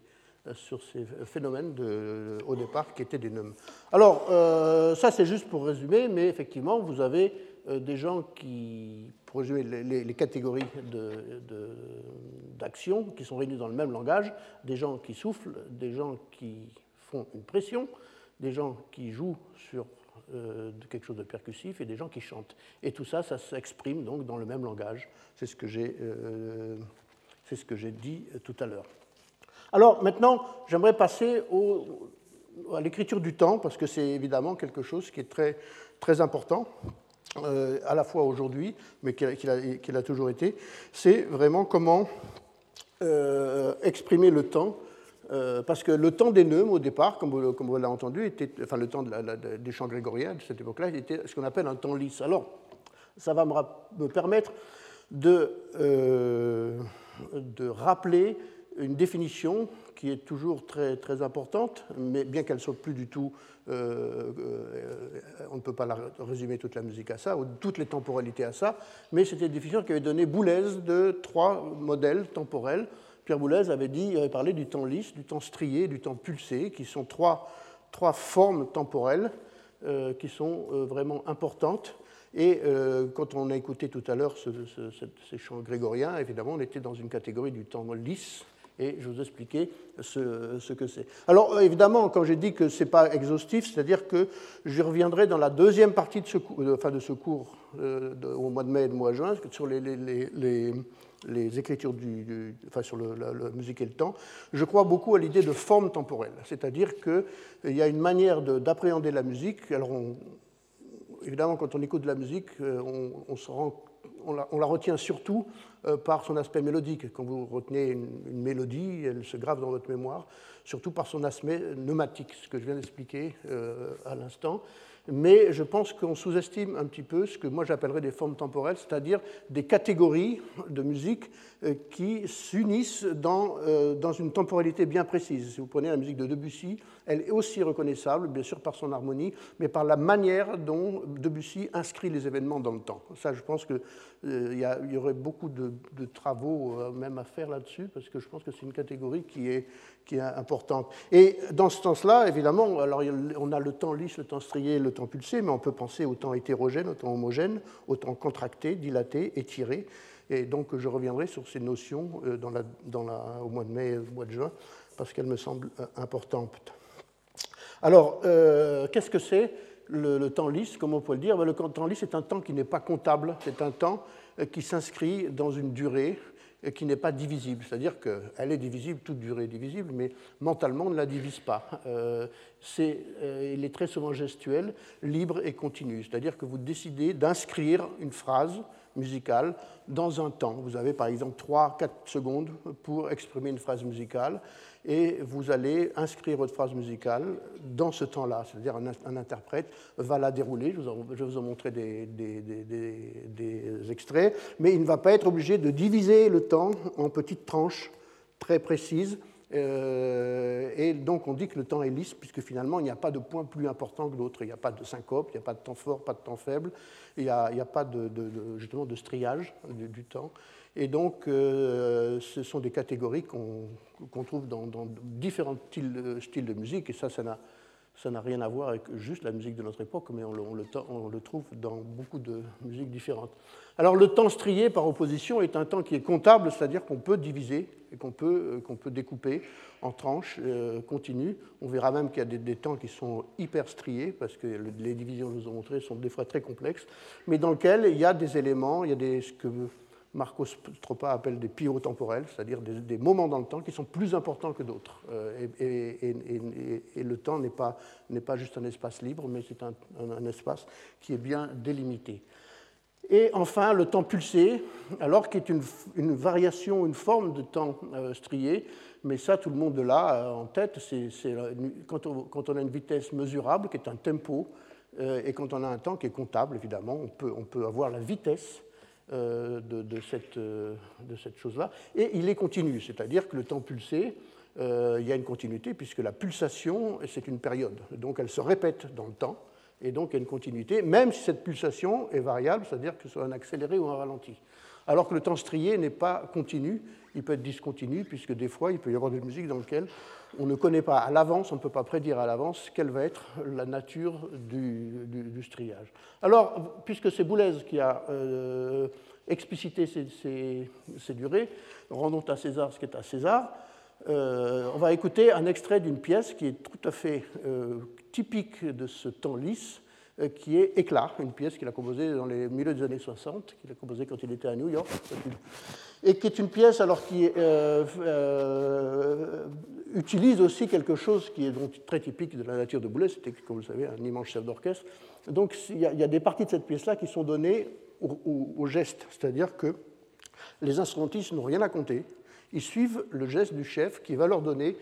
Speaker 1: phénomènes de, au départ qui étaient des nums. Alors, euh, ça c'est juste pour résumer, mais effectivement, vous avez euh, des gens qui, pour résumer les, catégories d'action de, qui sont réunies dans le même langage, des gens qui soufflent, des gens qui font une pression, des gens qui jouent sur euh, quelque chose de percussif et des gens qui chantent. Et tout ça, ça s'exprime donc dans le même langage. C'est ce que j'ai c'est ce que j'ai dit euh, tout à l'heure. Alors maintenant, j'aimerais passer à l'écriture du temps, parce que c'est évidemment quelque chose qui est très, important, euh, à la fois aujourd'hui, mais qu'il a, a, toujours été. C'est vraiment comment euh, exprimer le temps. parce que le temps des neumes, au départ, comme vous, l'avez entendu, était, enfin le temps des chants grégoriens de cette époque-là, était ce qu'on appelle un temps lisse. Alors, ça va me permettre de de rappeler une définition qui est toujours très, très importante, mais bien qu'elle ne soit plus du tout, euh, euh, on ne peut pas résumer toute la musique à ça, ou toutes les temporalités à ça, mais c'était une définition qui avait donné Boulez de trois modèles temporels. Pierre Boulez avait dit, avait parlé du temps lisse, du temps strié, du temps pulsé, qui sont trois, trois formes temporelles euh, qui sont vraiment importantes et euh, quand on a écouté tout à l'heure ces chants grégoriens, évidemment, on était dans une catégorie du temps lisse et je vous expliquer ce, ce que c'est. Alors évidemment, quand j'ai dit que ce n'est pas exhaustif, c'est-à-dire que je reviendrai dans la deuxième partie de ce, cours, enfin de ce cours au mois de mai et au mois de juin sur les, écritures du, enfin sur le, la, musique et le temps, je crois beaucoup à l'idée de forme temporelle, c'est-à-dire qu'il y a une manière d'appréhender la musique. Alors, évidemment, quand on écoute de la musique, euh, on, la, retient surtout euh, par son aspect mélodique. Quand vous retenez une, une, mélodie, elle se grave dans votre mémoire, surtout par son aspect pneumatique, ce que je viens d'expliquer euh, à l'instant mais je pense qu'on sous-estime un petit peu ce que moi j'appellerais des formes temporelles, c'est-à-dire des catégories de musique euh, qui s'unissent dans, euh, dans, une temporalité bien précise. Si vous prenez la musique de Debussy, elle est aussi reconnaissable, bien sûr par son harmonie, mais par la manière dont Debussy inscrit les événements dans le temps. Ça, je pense qu'il euh, y, aurait beaucoup de travaux même à faire là-dessus, parce que je pense que c'est une catégorie qui est, qui est importante. Et dans ce sens-là, évidemment, alors on a le temps lisse, le temps strié, le temps pulsé, mais on peut penser au temps hétérogène, au temps homogène, au temps contracté, dilaté, étiré. Et donc je reviendrai sur ces notions euh, dans la, dans la, au mois de mai au mois de juin, parce qu'elles me semblent euh, importantes. Alors, euh, qu'est-ce que c'est le, le, temps lisse, comme on peut le dire? Ben, Le temps lisse est un temps qui n'est pas comptable, c'est un temps qui s'inscrit dans une durée qui n'est pas divisible. C'est-à-dire qu'elle est divisible, toute durée est divisible, mais mentalement, on ne la divise pas. Euh, euh, il est très souvent gestuel, libre et continu. C'est-à-dire que vous décidez d'inscrire une phrase musicale dans un temps. Vous avez par exemple 3-4 secondes pour exprimer une phrase musicale et vous allez inscrire votre phrase musicale dans ce temps-là. C'est-à-dire un, interprète va la dérouler, je, vous vais vous en montrer des, extraits, mais il ne va pas être obligé de diviser le temps en petites tranches très précises. Euh, et donc on dit que le temps est lisse, puisque finalement il n'y a pas de point plus important que d'autres. Il n'y a pas de syncope, il n'y a pas de temps fort, pas de temps faible, il n'y a, a, pas de, de, justement de striage du, temps. Et donc, euh, ce sont des catégories qu'on trouve dans, dans, différents styles, styles, de musique, et ça, ça n'a rien à voir avec juste la musique de notre époque, mais on le, trouve dans beaucoup de musiques différentes. Alors le temps strié, par opposition, est un temps qui est comptable, c'est-à-dire qu'on peut diviser et qu'on peut, euh, découper en tranches euh, continues. On verra même qu'il y a des, des, temps qui sont hyper striés, parce que les divisions que je vous ai montrées sont des fois très complexes, mais dans lesquels il y a des éléments, il y a des, ce que Marcos Stropa appelle des pivots temporels, c'est-à-dire des, moments dans le temps qui sont plus importants que d'autres. Euh, et, le temps n'est pas, pas juste un espace libre, mais c'est un, espace qui est bien délimité. Et enfin, le temps pulsé, alors qui est une, une variation, une forme de temps euh, strié, mais ça, tout le monde l'a euh, en tête. C'est, quand, on, quand, on, a une vitesse mesurable, qui est un tempo, et quand on a un temps qui est comptable, évidemment, on peut, on peut avoir la vitesse de, de, cette, euh, cette, chose-là. Et il est continu, c'est-à-dire que le temps pulsé, euh, il y a une continuité, puisque la pulsation, c'est une période. Donc elle se répète dans le temps, et donc il y a une continuité, même si cette pulsation est variable, c'est-à-dire que ce soit un accéléré ou un ralenti. Alors que le temps strié n'est pas continu, il peut être discontinu, puisque des fois, il peut y avoir des musiques dans lesquelles on ne connaît pas à l'avance, on ne peut pas prédire à l'avance quelle va être la nature du, du, striage. Alors, puisque c'est Boulez qui a euh, explicité ces, durées, rendons à César ce qui est à César, euh, on va écouter un extrait d'une pièce qui est tout à fait euh, typique de ce temps lisse, qui est Éclat, une pièce qu'il a composée dans les milieux des années 60, qu'il a composée quand il était à New York, et qui est une pièce alors qui euh, euh, utilise aussi quelque chose qui est donc très typique de la nature de Boulez, c'était, comme vous le savez, un immense chef d'orchestre. Donc il y, a, des parties de cette pièce-là qui sont données au geste, c'est-à-dire que les instrumentistes n'ont rien à compter, ils suivent le geste du chef qui va leur donner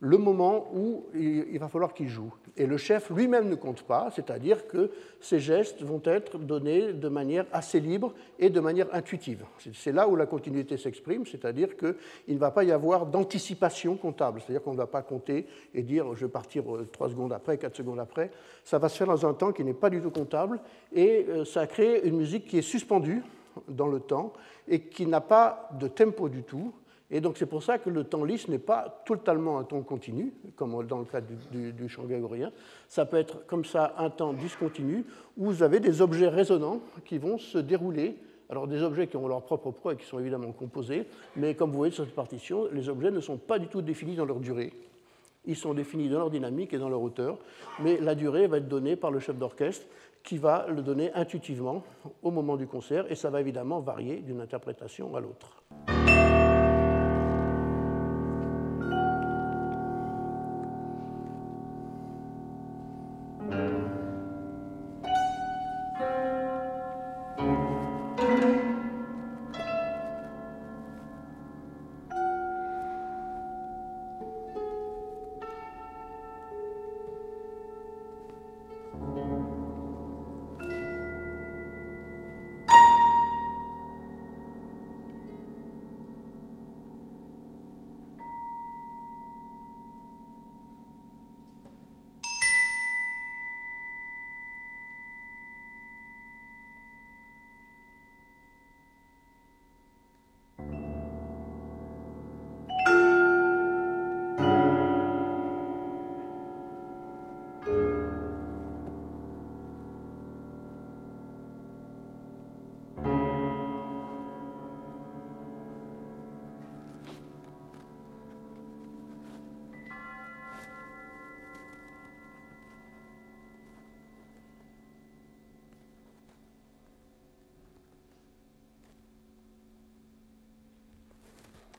Speaker 1: le moment où il va falloir qu'il joue. Et le chef lui-même ne compte pas, c'est-à-dire que ces gestes vont être donnés de manière assez libre et de manière intuitive. C'est là où la continuité s'exprime, c'est-à-dire qu'il ne va pas y avoir d'anticipation comptable, c'est-à-dire qu'on ne va pas compter et dire je vais partir trois secondes après, quatre secondes après. Ça va se faire dans un temps qui n'est pas du tout comptable et euh, ça crée une musique qui est suspendue dans le temps et qui n'a pas de tempo du tout, et donc c'est pour ça que le temps lisse n'est pas totalement un temps continu, comme dans le cas du, du, du, chant grégorien. Ça peut être comme ça un temps discontinu, où vous avez des objets résonnants qui vont se dérouler Alors des objets qui ont leur propre poids et qui sont évidemment composés, mais comme vous voyez sur cette partition, les objets ne sont pas du tout définis dans leur durée. Ils sont définis dans leur dynamique et dans leur hauteur, mais la durée va être donnée par le chef d'orchestre qui va le donner intuitivement au moment du concert, et ça va évidemment varier d'une interprétation à l'autre.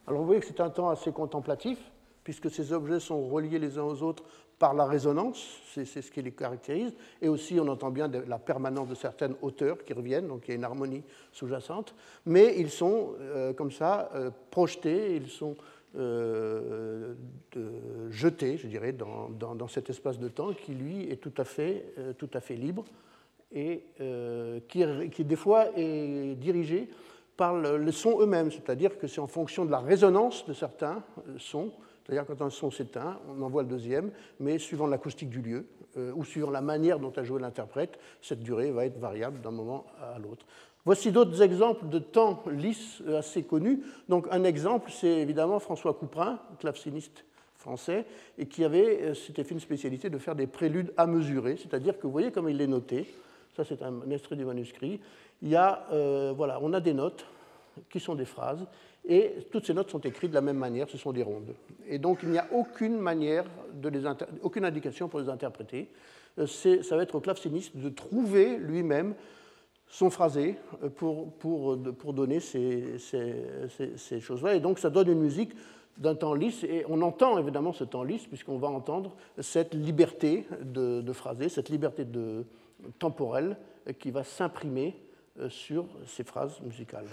Speaker 1: Alors vous voyez que c'est un temps assez contemplatif, puisque ces objets sont reliés les uns aux autres par la résonance, c'est ce qui les caractérise, et aussi on entend bien la permanence de certaines hauteurs qui reviennent, donc il y a une harmonie sous-jacente, mais ils sont euh, comme ça euh, projetés, ils sont euh, jetés, je dirais, dans, cet espace de temps qui lui est tout à fait, tout à fait libre et qui, qui des fois est dirigé par les sons eux-mêmes, c'est-à-dire que c'est en fonction de la résonance de certains euh, sons, c'est-à-dire quand un son s'éteint, on envoie le deuxième, mais suivant l'acoustique du lieu euh, ou suivant la manière dont a joué l'interprète, cette durée va être variable d'un moment à l'autre. Voici d'autres exemples de temps lisses euh, assez connus. Donc un exemple, c'est évidemment François Couperin, claveciniste français, et qui avait, c'était fait une spécialité de faire des préludes à mesurer, c'est-à-dire que vous voyez comme il est noté, ça c'est un extrait du manuscrit, il y a, euh, voilà, on a des notes qui sont des phrases, et toutes ces notes sont écrites de la même manière, ce sont des rondes. Et donc il n'y a aucune manière, aucune indication pour les interpréter. Euh, ça va être au claveciniste de trouver lui-même son phrasé euh, pour, pour, pour donner ces, ces, ces, choses-là. Et donc ça donne une musique d'un temps lisse, et on entend évidemment ce temps lisse, puisqu'on va entendre cette liberté de, de phraser, cette liberté de, temporelle qui va s'imprimer sur ces phrases musicales.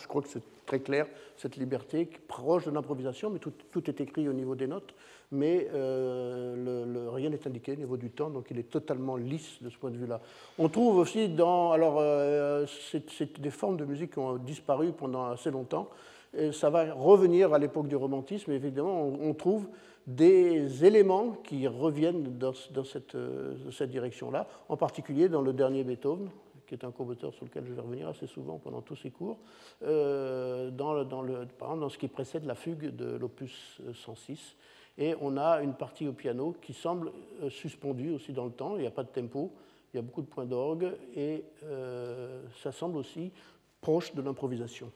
Speaker 1: Je crois que c'est très clair, cette liberté proche de l'improvisation, mais tout, est écrit au niveau des notes, mais euh, rien n'est indiqué au niveau du temps, donc il est totalement lisse de ce point de vue-là. On trouve aussi dans... Alors, euh, c'est des formes de musique qui ont disparu pendant assez longtemps, et ça va revenir à l'époque du romantisme, évidemment, on, trouve des éléments qui reviennent dans, euh, cette direction-là, en particulier dans le dernier Beethoven, qui est un compositeur sur lequel je vais revenir assez souvent pendant tous ces cours, euh, dans, dans, le, par exemple dans ce qui précède la fugue de l'opus 106. Et on a une partie au piano qui semble euh, suspendue aussi dans le temps, il n'y a pas de tempo, il y a beaucoup de points d'orgue, et euh, ça semble aussi proche de l'improvisation.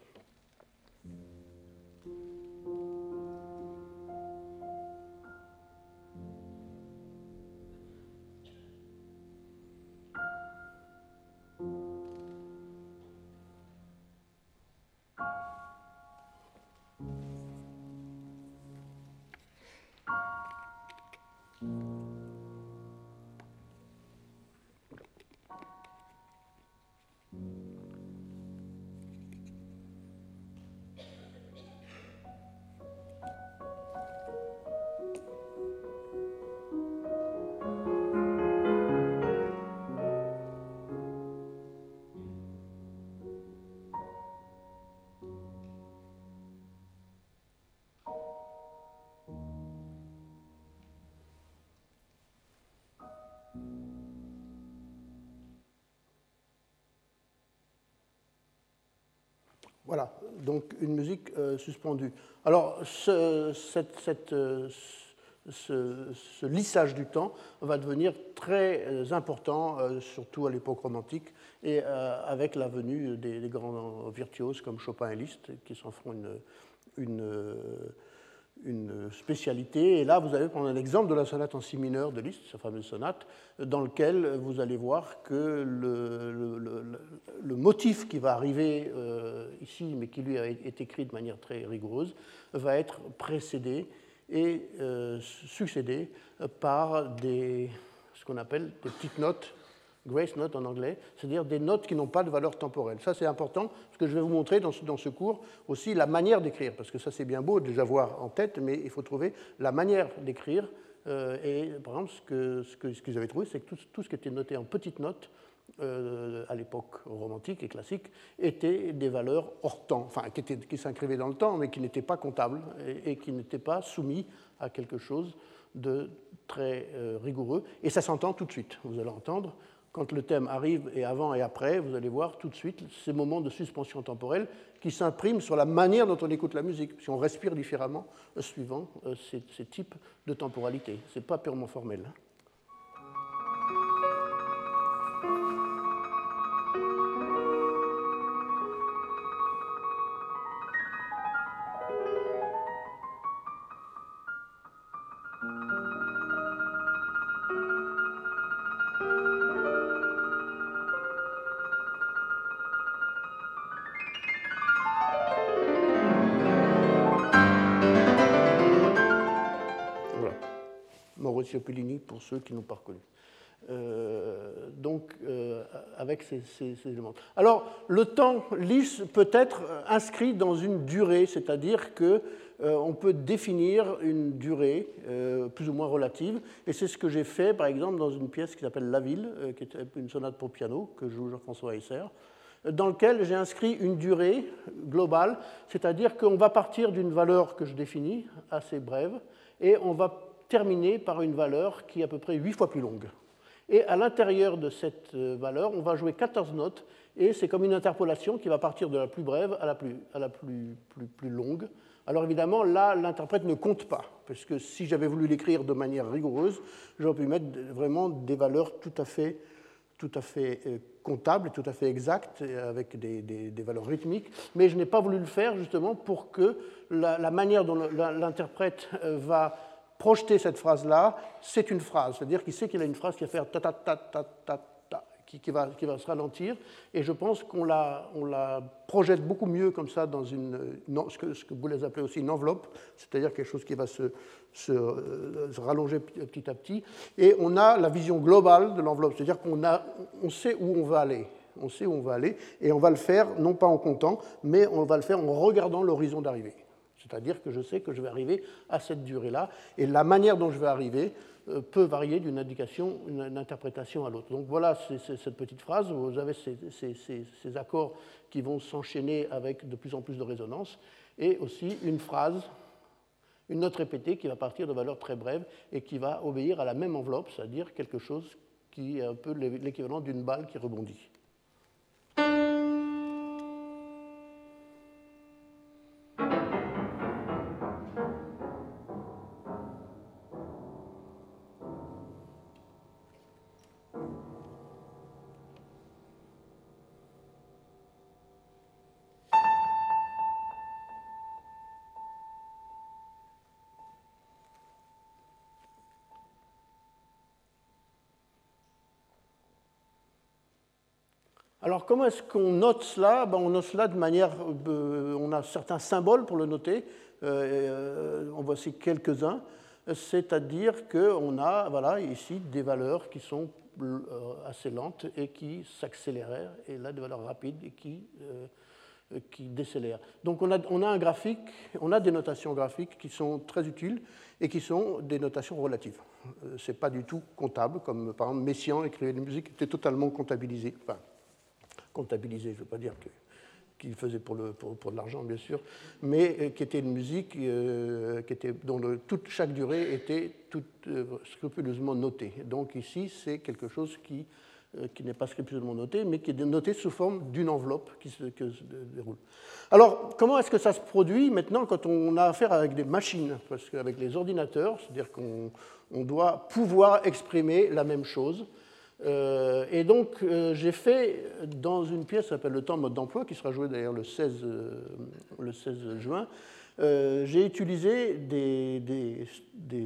Speaker 1: Voilà, donc une musique suspendue. Alors, ce, ce, lissage du temps va devenir très important, surtout à l'époque romantique, et avec la venue des, grands virtuoses comme Chopin et Liszt, qui s'en feront une une spécialité. Et là, vous allez prendre un exemple de la sonate en si mineur de Liszt, sa fameuse sonate, dans lequel vous allez voir que le, motif qui va arriver euh, ici, mais qui lui est écrit de manière très rigoureuse, va être précédé et euh, succédé par des, ce qu'on appelle des petites notes grace notes en anglais, c'est-à-dire des notes qui n'ont pas de valeur temporelle. Ça, c'est important, parce que je vais vous montrer dans ce, cours aussi la manière d'écrire, parce que ça, c'est bien beau de les avoir en tête, mais il faut trouver la manière d'écrire. Euh, et par exemple, ce que, ce que, ce j'avais trouvé, c'est que tout, tout, ce qui était noté en petites notes, euh, à l'époque romantique et classique, étaient des valeurs hors temps, enfin, qui, qui s'inscrivaient dans le temps, mais qui n'étaient pas comptables et, qui n'étaient pas soumis à quelque chose de très euh, rigoureux. Et ça s'entend tout de suite, vous allez entendre quand le thème arrive et avant et après, vous allez voir tout de suite ces moments de suspension temporelle qui s'impriment sur la manière dont on écoute la musique, si on respire différemment euh, suivant euh, ces, ces, types de temporalité. Ce n'est pas purement formel. Hein. pour ceux qui n'ont pas reconnu. Euh, donc, euh, avec ces, éléments. Alors, le temps lisse peut être inscrit dans une durée, c'est-à-dire que euh, on peut définir une durée plus ou moins relative, et c'est ce que j'ai fait, par exemple, dans une pièce qui s'appelle La Ville, qui est une sonate pour piano que joue Jean-François Heisser, dans lequel j'ai inscrit une durée globale, c'est-à-dire qu'on va partir d'une valeur que je définis, assez brève, et on va terminée par une valeur qui est à peu près 8 fois plus longue. Et à l'intérieur de cette euh, valeur, on va jouer 14 notes, et c'est comme une interpolation qui va partir de la plus brève à la plus, à la plus, plus, plus longue. Alors évidemment, là, l'interprète ne compte pas, parce que si j'avais voulu l'écrire de manière rigoureuse, j'aurais pu mettre vraiment des valeurs tout à fait, tout à fait euh, comptables, tout à fait exactes, avec des, des, valeurs rythmiques, mais je n'ai pas voulu le faire justement pour que la, manière dont l'interprète euh, va projeter cette phrase-là, c'est une phrase. C'est-à-dire qu'il sait qu'il a une phrase qui va faire ta ta ta ta ta qui, va, qui va se ralentir. Et je pense qu'on la, on la projette beaucoup mieux comme ça dans une, ce, que, ce que vous les appelez aussi une enveloppe, c'est-à-dire quelque chose qui va se, se, euh, rallonger petit à petit. Et on a la vision globale de l'enveloppe, c'est-à-dire qu'on a, on sait où on va aller. On sait où on va aller, et on va le faire non pas en comptant, mais on va le faire en regardant l'horizon d'arrivée. C'est-à-dire que je sais que je vais arriver à cette durée-là, et la manière dont je vais arriver euh, peut varier d'une indication, une interprétation à l'autre. Donc voilà cette petite phrase, vous avez ces, ces accords qui vont s'enchaîner avec de plus en plus de résonance, et aussi une phrase, une note répétée qui va partir de valeurs très brèves et qui va obéir à la même enveloppe, c'est-à-dire quelque chose qui est un peu l'équivalent d'une balle qui rebondit. Alors comment est-ce qu'on note cela? Ben, On note cela de manière... Euh, on a certains symboles pour le noter. Euh, euh, en voici quelques-uns. C'est-à-dire qu'on a voilà, ici des valeurs qui sont assez lentes et qui s'accélèrent, et là des valeurs rapides et qui, qui décélèrent. Donc on a, on a un graphique, on a des notations graphiques qui sont très utiles et qui sont des notations relatives. Ce n'est pas du tout comptable, comme par exemple Messiaen écrivait des musiques qui étaient totalement comptabilisées. Enfin, comptabilisé, je ne veux pas dire qu'il faisait pour, le, pour, pour de l'argent, bien sûr, mais euh, qui était une musique euh, qui était, dont toute, chaque durée était toute, euh, scrupuleusement notée. Donc ici, c'est quelque chose qui qui n'est pas scriptuellement noté, mais qui est noté sous forme d'une enveloppe qui se, déroule. Alors, comment est-ce que ça se produit maintenant quand on a affaire avec des machines? Parce qu'avec les ordinateurs, c'est-à-dire qu'on doit pouvoir exprimer la même chose. Et donc, j'ai fait dans une pièce qui s'appelle Le temps mode d'emploi, qui sera jouée d'ailleurs le 16, le 16 juin, euh, j'ai utilisé des,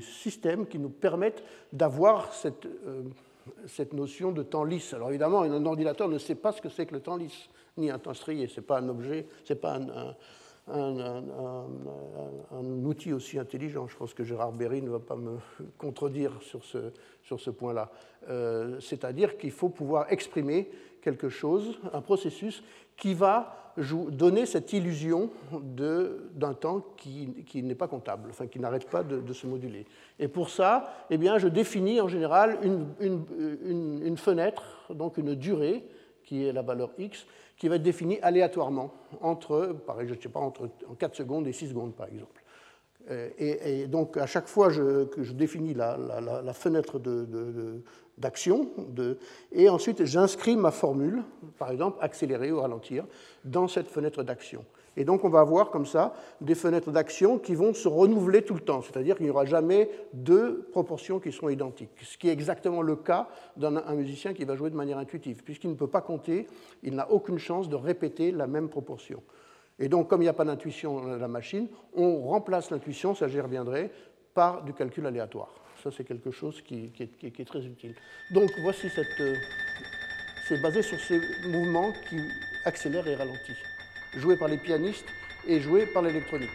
Speaker 1: systèmes qui nous permettent d'avoir cette, euh, cette, notion de temps lisse. Alors évidemment, un ordinateur ne sait pas ce que c'est que le temps lisse, ni un temps strié. Ce n'est pas un objet, ce n'est pas un, outil aussi intelligent. Je pense que Gérard Berry ne va pas me contredire sur ce, sur ce point-là. Euh, c'est-à-dire qu'il faut pouvoir exprimer quelque chose, un processus qui va donner cette illusion d'un temps qui, qui n'est pas comptable, enfin qui n'arrête pas de, se moduler. Et pour ça, eh bien, je définis en général une, une, une, fenêtre, donc une durée, qui est la valeur x, qui va être définie aléatoirement entre, pareil, je sais pas, entre 4 secondes et 6 secondes, par exemple. Euh, et, donc, à chaque fois que je définis la, la, fenêtre d'action, et ensuite j'inscris ma formule, par exemple accélérer ou ralentir, dans cette fenêtre d'action. Et donc, on va avoir comme ça des fenêtres d'action qui vont se renouveler tout le temps, c'est-à-dire qu'il n'y aura jamais deux proportions qui seront identiques, ce qui est exactement le cas d'un musicien qui va jouer de manière intuitive, puisqu'il ne peut pas compter, il n'a aucune chance de répéter la même proportion. Et donc, comme il n'y a pas d'intuition dans la machine, on remplace l'intuition, ça j'y reviendrai, par du calcul aléatoire. Ça, c'est quelque chose qui, est, très utile. Donc, voici cette. Euh, c'est basé sur ces mouvements qui accélèrent et ralentissent, joués par les pianistes et joués par l'électronique.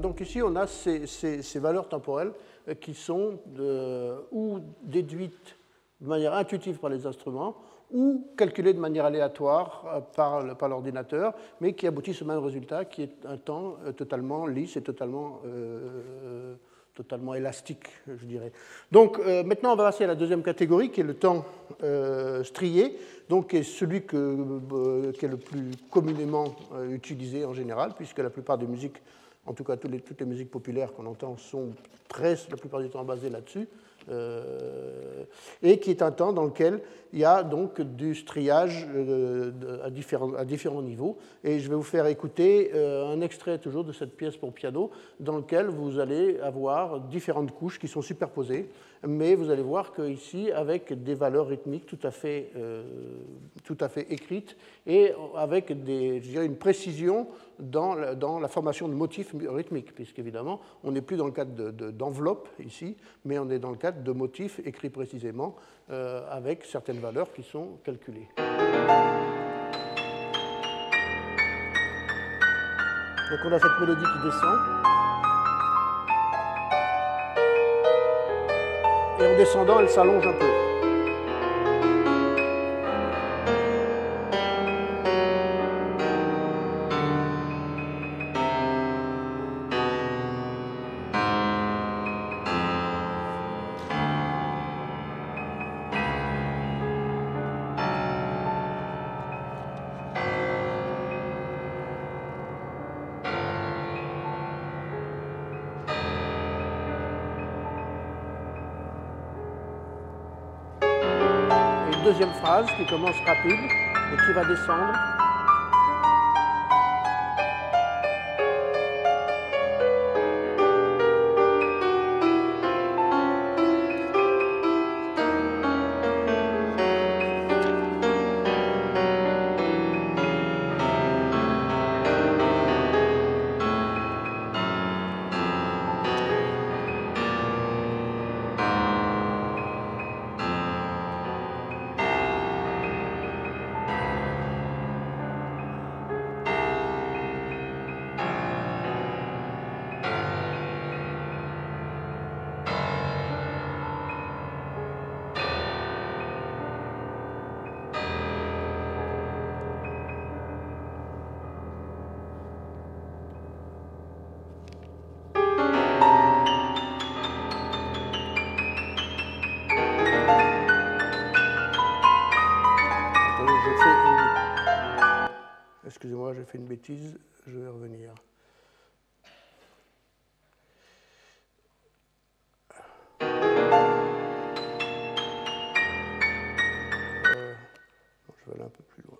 Speaker 1: Donc ici, on a ces, valeurs temporelles euh, qui sont ou déduites de manière intuitive par les instruments ou calculés de manière aléatoire euh, par, l'ordinateur, mais qui aboutissent au même résultat, qui est un temps euh, totalement lisse et totalement, euh, totalement élastique, je dirais. Donc maintenant, on va passer à la deuxième catégorie, qui est le temps strié, donc qui est celui qui est le plus communément utilisé en général, puisque la plupart des musiques, en tout cas toutes les, musiques populaires qu'on entend, sont très, la plupart du temps basées là-dessus. Euh, et qui est un temps dans lequel il y a donc du striage euh, à différents, à différents niveaux. Et je vais vous faire écouter euh, un extrait toujours de cette pièce pour piano dans lequel vous allez avoir différentes couches qui sont superposées mais vous allez voir qu'ici, avec des valeurs rythmiques tout à fait, tout à fait écrites et avec des, je dirais, une précision dans la, dans la, formation de motifs rythmiques, puisqu'évidemment, on n'est plus dans le cadre d'enveloppe ici, mais on est dans le cadre de motifs écrits précisément euh, avec certaines valeurs qui sont calculées. Donc on a cette mélodie qui descend. Et en descendant, elle s'allonge un peu. Qui commence rapide et qui va descendre. Une bêtise, je vais revenir. Euh, je vais aller un peu plus loin.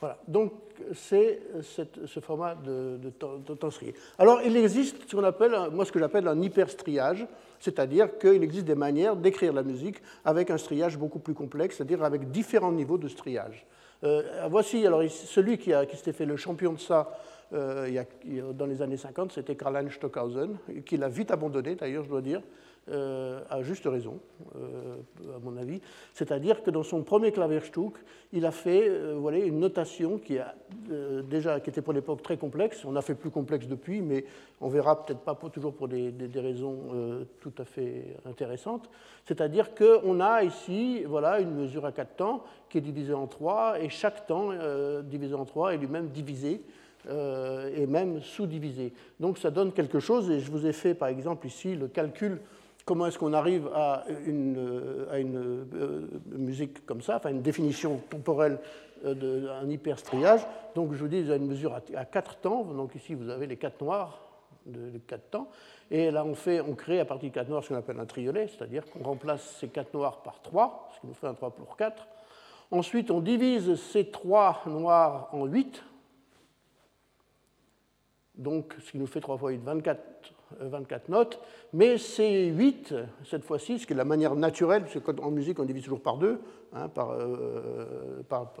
Speaker 1: Voilà, donc c'est ce format de, de. Alors il existe ce qu'on appelle, moi ce que j'appelle un hyperstriage, c'est-à-dire qu'il existe des manières d'écrire la musique avec un striage beaucoup plus complexe, c'est-à-dire avec différents niveaux de striage. Euh, voici alors celui qui, s'était fait le champion de ça euh, dans les années 50, c'était Karl-Heinz Stockhausen, qui l'a vite abandonné d'ailleurs, je dois dire, euh, à juste raison, euh, à mon avis. C'est-à-dire que dans son premier Klavierstück, il a fait euh, voilà, une notation qui, a, déjà, qui était pour l'époque très complexe. On a fait plus complexe depuis, mais on verra peut-être pas toujours pour des, des, raisons tout à fait intéressantes. C'est-à-dire qu'on a ici voilà, une mesure à quatre temps qui est divisée en trois, et chaque temps divisé en trois est lui-même divisé. et même sous-divisé. Donc ça donne quelque chose, et je vous ai fait par exemple ici le calcul comment est-ce qu'on arrive à une, euh, musique comme ça, enfin une définition temporelle euh, d'un hyperstriage. Donc je vous dis, il y a une mesure à, quatre temps. Donc ici, vous avez les quatre noirs de, quatre temps. Et là, on, fait, on crée à partir de quatre noirs ce qu'on appelle un triolet, c'est-à-dire qu'on remplace ces quatre noirs par trois, ce qui nous fait un 3 pour 4. Ensuite, on divise ces trois noirs en 8, donc ce qui nous fait 3 fois 8, 24 24 notes, mais c'est 8 cette fois-ci, ce qui est la manière naturelle, parce qu'en musique on divise toujours par 2, hein, par, euh, par,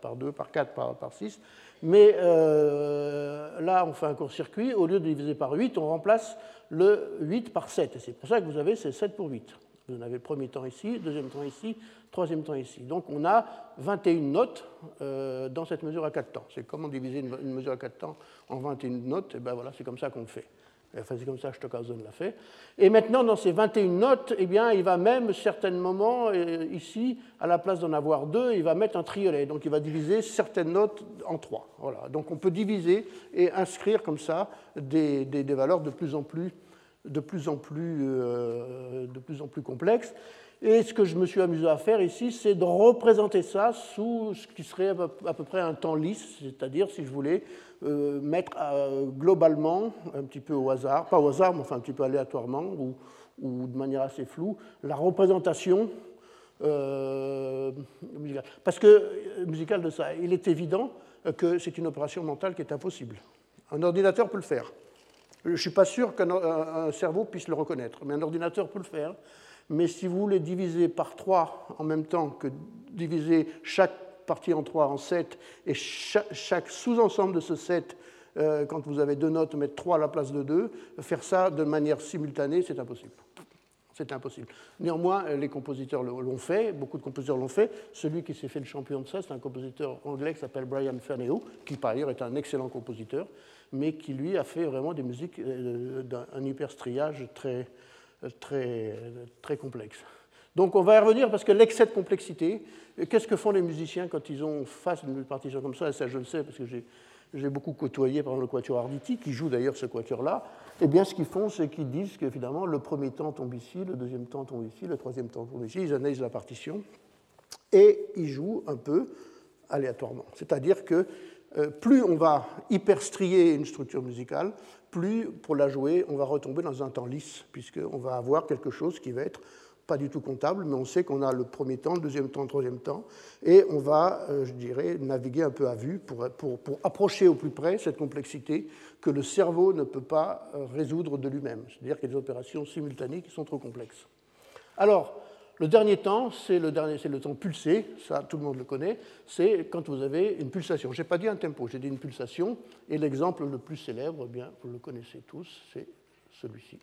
Speaker 1: par, 2, par 4, par, par 6, mais euh, là on fait un court-circuit, au lieu de diviser par 8, on remplace le 8 par 7, et c'est pour ça que vous avez ces 7 pour 8. Vous en avez premier temps ici, deuxième temps ici, troisième temps ici. Donc on a 21 notes euh, dans cette mesure à 4 temps. C'est comment diviser une, mesure à 4 temps en 21 notes Et ben voilà, c'est comme ça qu'on le fait. Comme ça Stockhausen l'a fait. Et maintenant, dans ces 21 notes, eh bien, il va même, certains moments, euh, ici, à la place d'en avoir deux, il va mettre un triolet. Donc, il va diviser certaines notes en trois. Voilà. Donc, on peut diviser et inscrire comme ça des, des, valeurs de plus en plus de plus en plus, euh, de plus, en plus complexe. Et ce que je me suis amusé à faire ici, c'est de représenter ça sous ce qui serait à peu près un temps lisse, c'est-à-dire si je voulais euh, mettre euh, globalement, un petit peu au hasard, pas au hasard, mais enfin un petit peu aléatoirement ou, de manière assez floue, la représentation musicale. Parce que, musicale de ça, il est évident que c'est une opération mentale qui est impossible. Un ordinateur peut le faire. Je ne suis pas sûr qu'un cerveau puisse le reconnaître, mais un ordinateur peut le faire. Mais si vous voulez diviser par 3 en même temps que diviser chaque partie en 3 en 7 et chaque, sous-ensemble de ce 7, euh, quand vous avez deux notes, mettre 3 à la place de 2, faire ça de manière simultanée, c'est impossible. C'est impossible. Néanmoins, les compositeurs l'ont fait, beaucoup de compositeurs l'ont fait. Celui qui s'est fait le champion de ça, c'est un compositeur anglais qui s'appelle Brian Ferneyhough, qui par ailleurs est un excellent compositeur mais qui lui a fait vraiment des musiques euh, d'un hyperstriage très, très, très complexe. Donc on va y revenir parce que l'excès de complexité, qu'est-ce que font les musiciens quand ils ont face d'une partition comme ça? Et ça je le sais parce que j'ai beaucoup côtoyé par le quatuor Arditi, qui joue d'ailleurs ce quatuor-là. Eh bien ce qu'ils font, c'est qu'ils disent que finalement le premier temps tombe ici, le deuxième temps tombe ici, le troisième temps tombe ici, ils analysent la partition et ils jouent un peu aléatoirement. C'est-à-dire que plus on va hyperstrier une structure musicale, plus pour la jouer, on va retomber dans un temps lisse, puisqu'on va avoir quelque chose qui va être pas du tout comptable, mais on sait qu'on a le premier temps, le deuxième temps, le troisième temps, et on va, euh, je dirais, naviguer un peu à vue pour, pour, approcher au plus près cette complexité que le cerveau ne peut pas euh, résoudre de lui-même. C'est-à-dire qu'il y a des opérations simultanées qui sont trop complexes. Alors, le dernier temps, c'est le, dernier, le temps pulsé, ça tout le monde le connaît, c'est quand vous avez une pulsation. Je n'ai pas dit un tempo, j'ai dit une pulsation, et l'exemple le plus célèbre, eh bien, vous le connaissez tous, c'est celui-ci.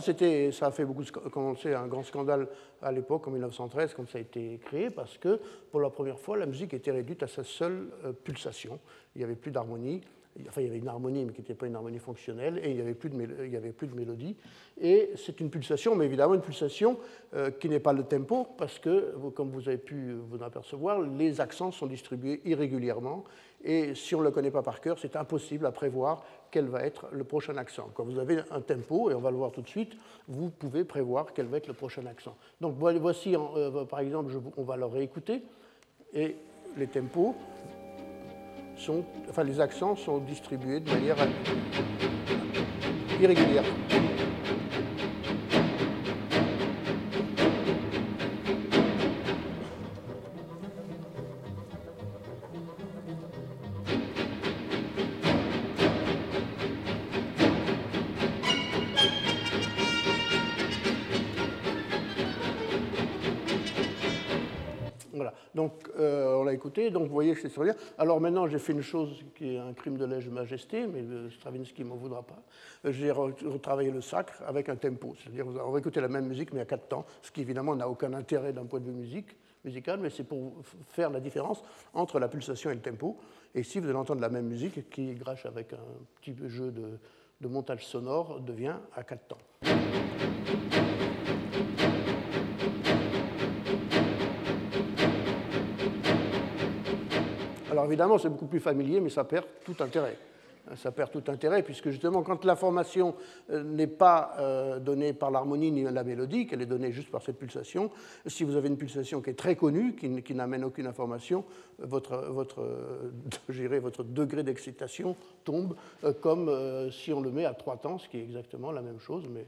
Speaker 1: Ça, a fait beaucoup commencer un grand scandale à l'époque, en 1913, quand ça a été créé, parce que pour la première fois, la musique était réduite à sa seule euh, pulsation. Il n'y avait plus d'harmonie. Enfin, il y avait une harmonie, mais qui n'était pas une harmonie fonctionnelle, et il n'y avait, plus de avait plus de mélodie. Et c'est une pulsation, mais évidemment une pulsation euh, qui n'est pas le tempo, parce que, comme vous avez pu vous en apercevoir, les accents sont distribués irrégulièrement, et si on ne le connaît pas par cœur, c'est impossible à prévoir quel va être le prochain accent. Quand vous avez un tempo, et on va le voir tout de suite, vous pouvez prévoir quel va être le prochain accent. Donc voici, euh, par exemple, on va le réécouter, et les tempos sont, enfin les accents sont distribués de manière irrégulière. Donc vous voyez que c'est dire. Alors maintenant, j'ai fait une chose qui est un crime de lèse-majesté, mais Stravinsky ne m'en voudra pas. J'ai retravaillé le sacre avec un tempo, c'est-à-dire on va écouter la même musique, mais à quatre temps, ce qui évidemment n'a aucun intérêt d'un point de vue musical, mais c'est pour faire la différence entre la pulsation et le tempo. Et ici, vous allez entendre la même musique qui, grâce avec un petit jeu de, de montage sonore, devient à quatre temps. Alors évidemment, c'est beaucoup plus familier, mais ça perd tout intérêt. ça perd tout intérêt, puisque justement, quand l'information euh, n'est pas euh, donnée par l'harmonie ni la mélodie, qu'elle est donnée juste par cette pulsation, si vous avez une pulsation qui est très connue, qui, n'amène aucune information, votre, votre, votre degré d'excitation tombe, comme si on le met à trois temps, ce qui est exactement la même chose. Mais...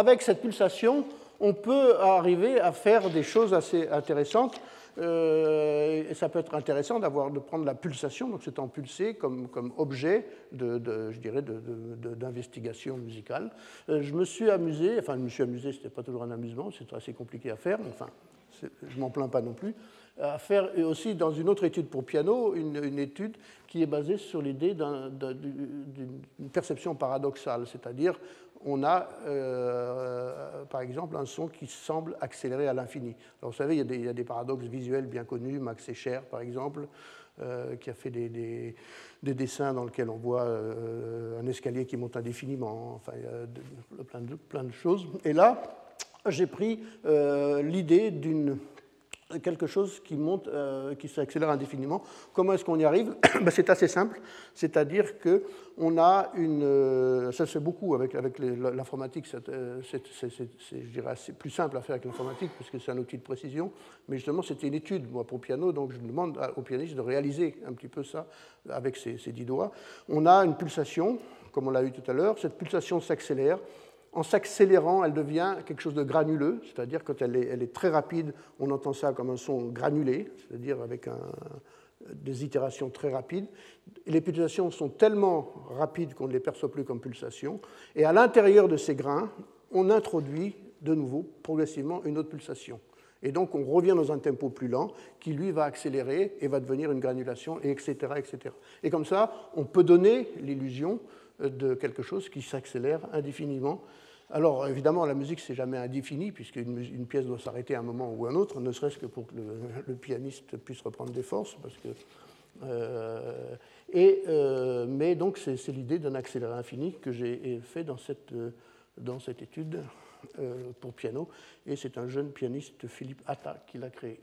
Speaker 1: avec cette pulsation, on peut arriver à faire des choses assez intéressantes. Euh, et ça peut être intéressant de prendre la pulsation, donc c'est en pulsé comme, objet de, je dirais d'investigation musicale. Euh, je me suis amusé, enfin je me suis amusé, c'était pas toujours un amusement, c'est assez compliqué à faire, enfin je m'en plains pas non plus, à faire aussi dans une autre étude pour piano, une étude qui est basée sur l'idée d'une perception paradoxale, c'est-à-dire on a euh, par exemple un son qui semble accélérer à l'infini. vous savez, il y, a des, paradoxes visuels bien connus, Max Escher par exemple, euh, qui a fait des, dessins dans lesquels on voit euh, un escalier qui monte indéfiniment, enfin, plein, de, plein de choses. Et là, j'ai pris l'idée d'une quelque chose qui monte, euh, qui s'accélère indéfiniment. Comment est-ce qu'on y arrive ben, C'est assez simple, c'est-à-dire que on a une, euh, ça se fait beaucoup avec, l'informatique, euh, c'est, je dirais, plus simple à faire avec l'informatique parce que c'est un outil de précision, mais justement c'était une étude moi pour piano, donc je demande au pianiste de réaliser un petit peu ça avec ses dix doigts. On a une pulsation, comme on l'a eu tout à l'heure, cette pulsation s'accélère en s'accélérant, elle devient quelque chose de granuleux, c'est-à-dire quand elle est, très rapide, on entend ça comme un son granulé, c'est-à-dire avec des itérations très rapides. les pulsations sont tellement rapides qu'on ne les perçoit plus comme pulsations. Et à l'intérieur de ces grains, on introduit de nouveau progressivement une autre pulsation. Et donc on revient dans un tempo plus lent qui lui va accélérer et va devenir une granulation, et etc., etc. Et comme ça, on peut donner l'illusion de quelque chose qui s'accélère indéfiniment. Alors évidemment, la musique, c'est jamais indéfini, puisqu'une une pièce doit s'arrêter à un moment ou à un autre, ne serait-ce que pour que le, pianiste puisse reprendre des forces. Parce que, euh, et, euh, mais donc, c'est l'idée d'un accéléré infini que j'ai fait dans cette, étude euh, pour piano, et c'est un jeune pianiste, Philippe Atta, qui l'a créé.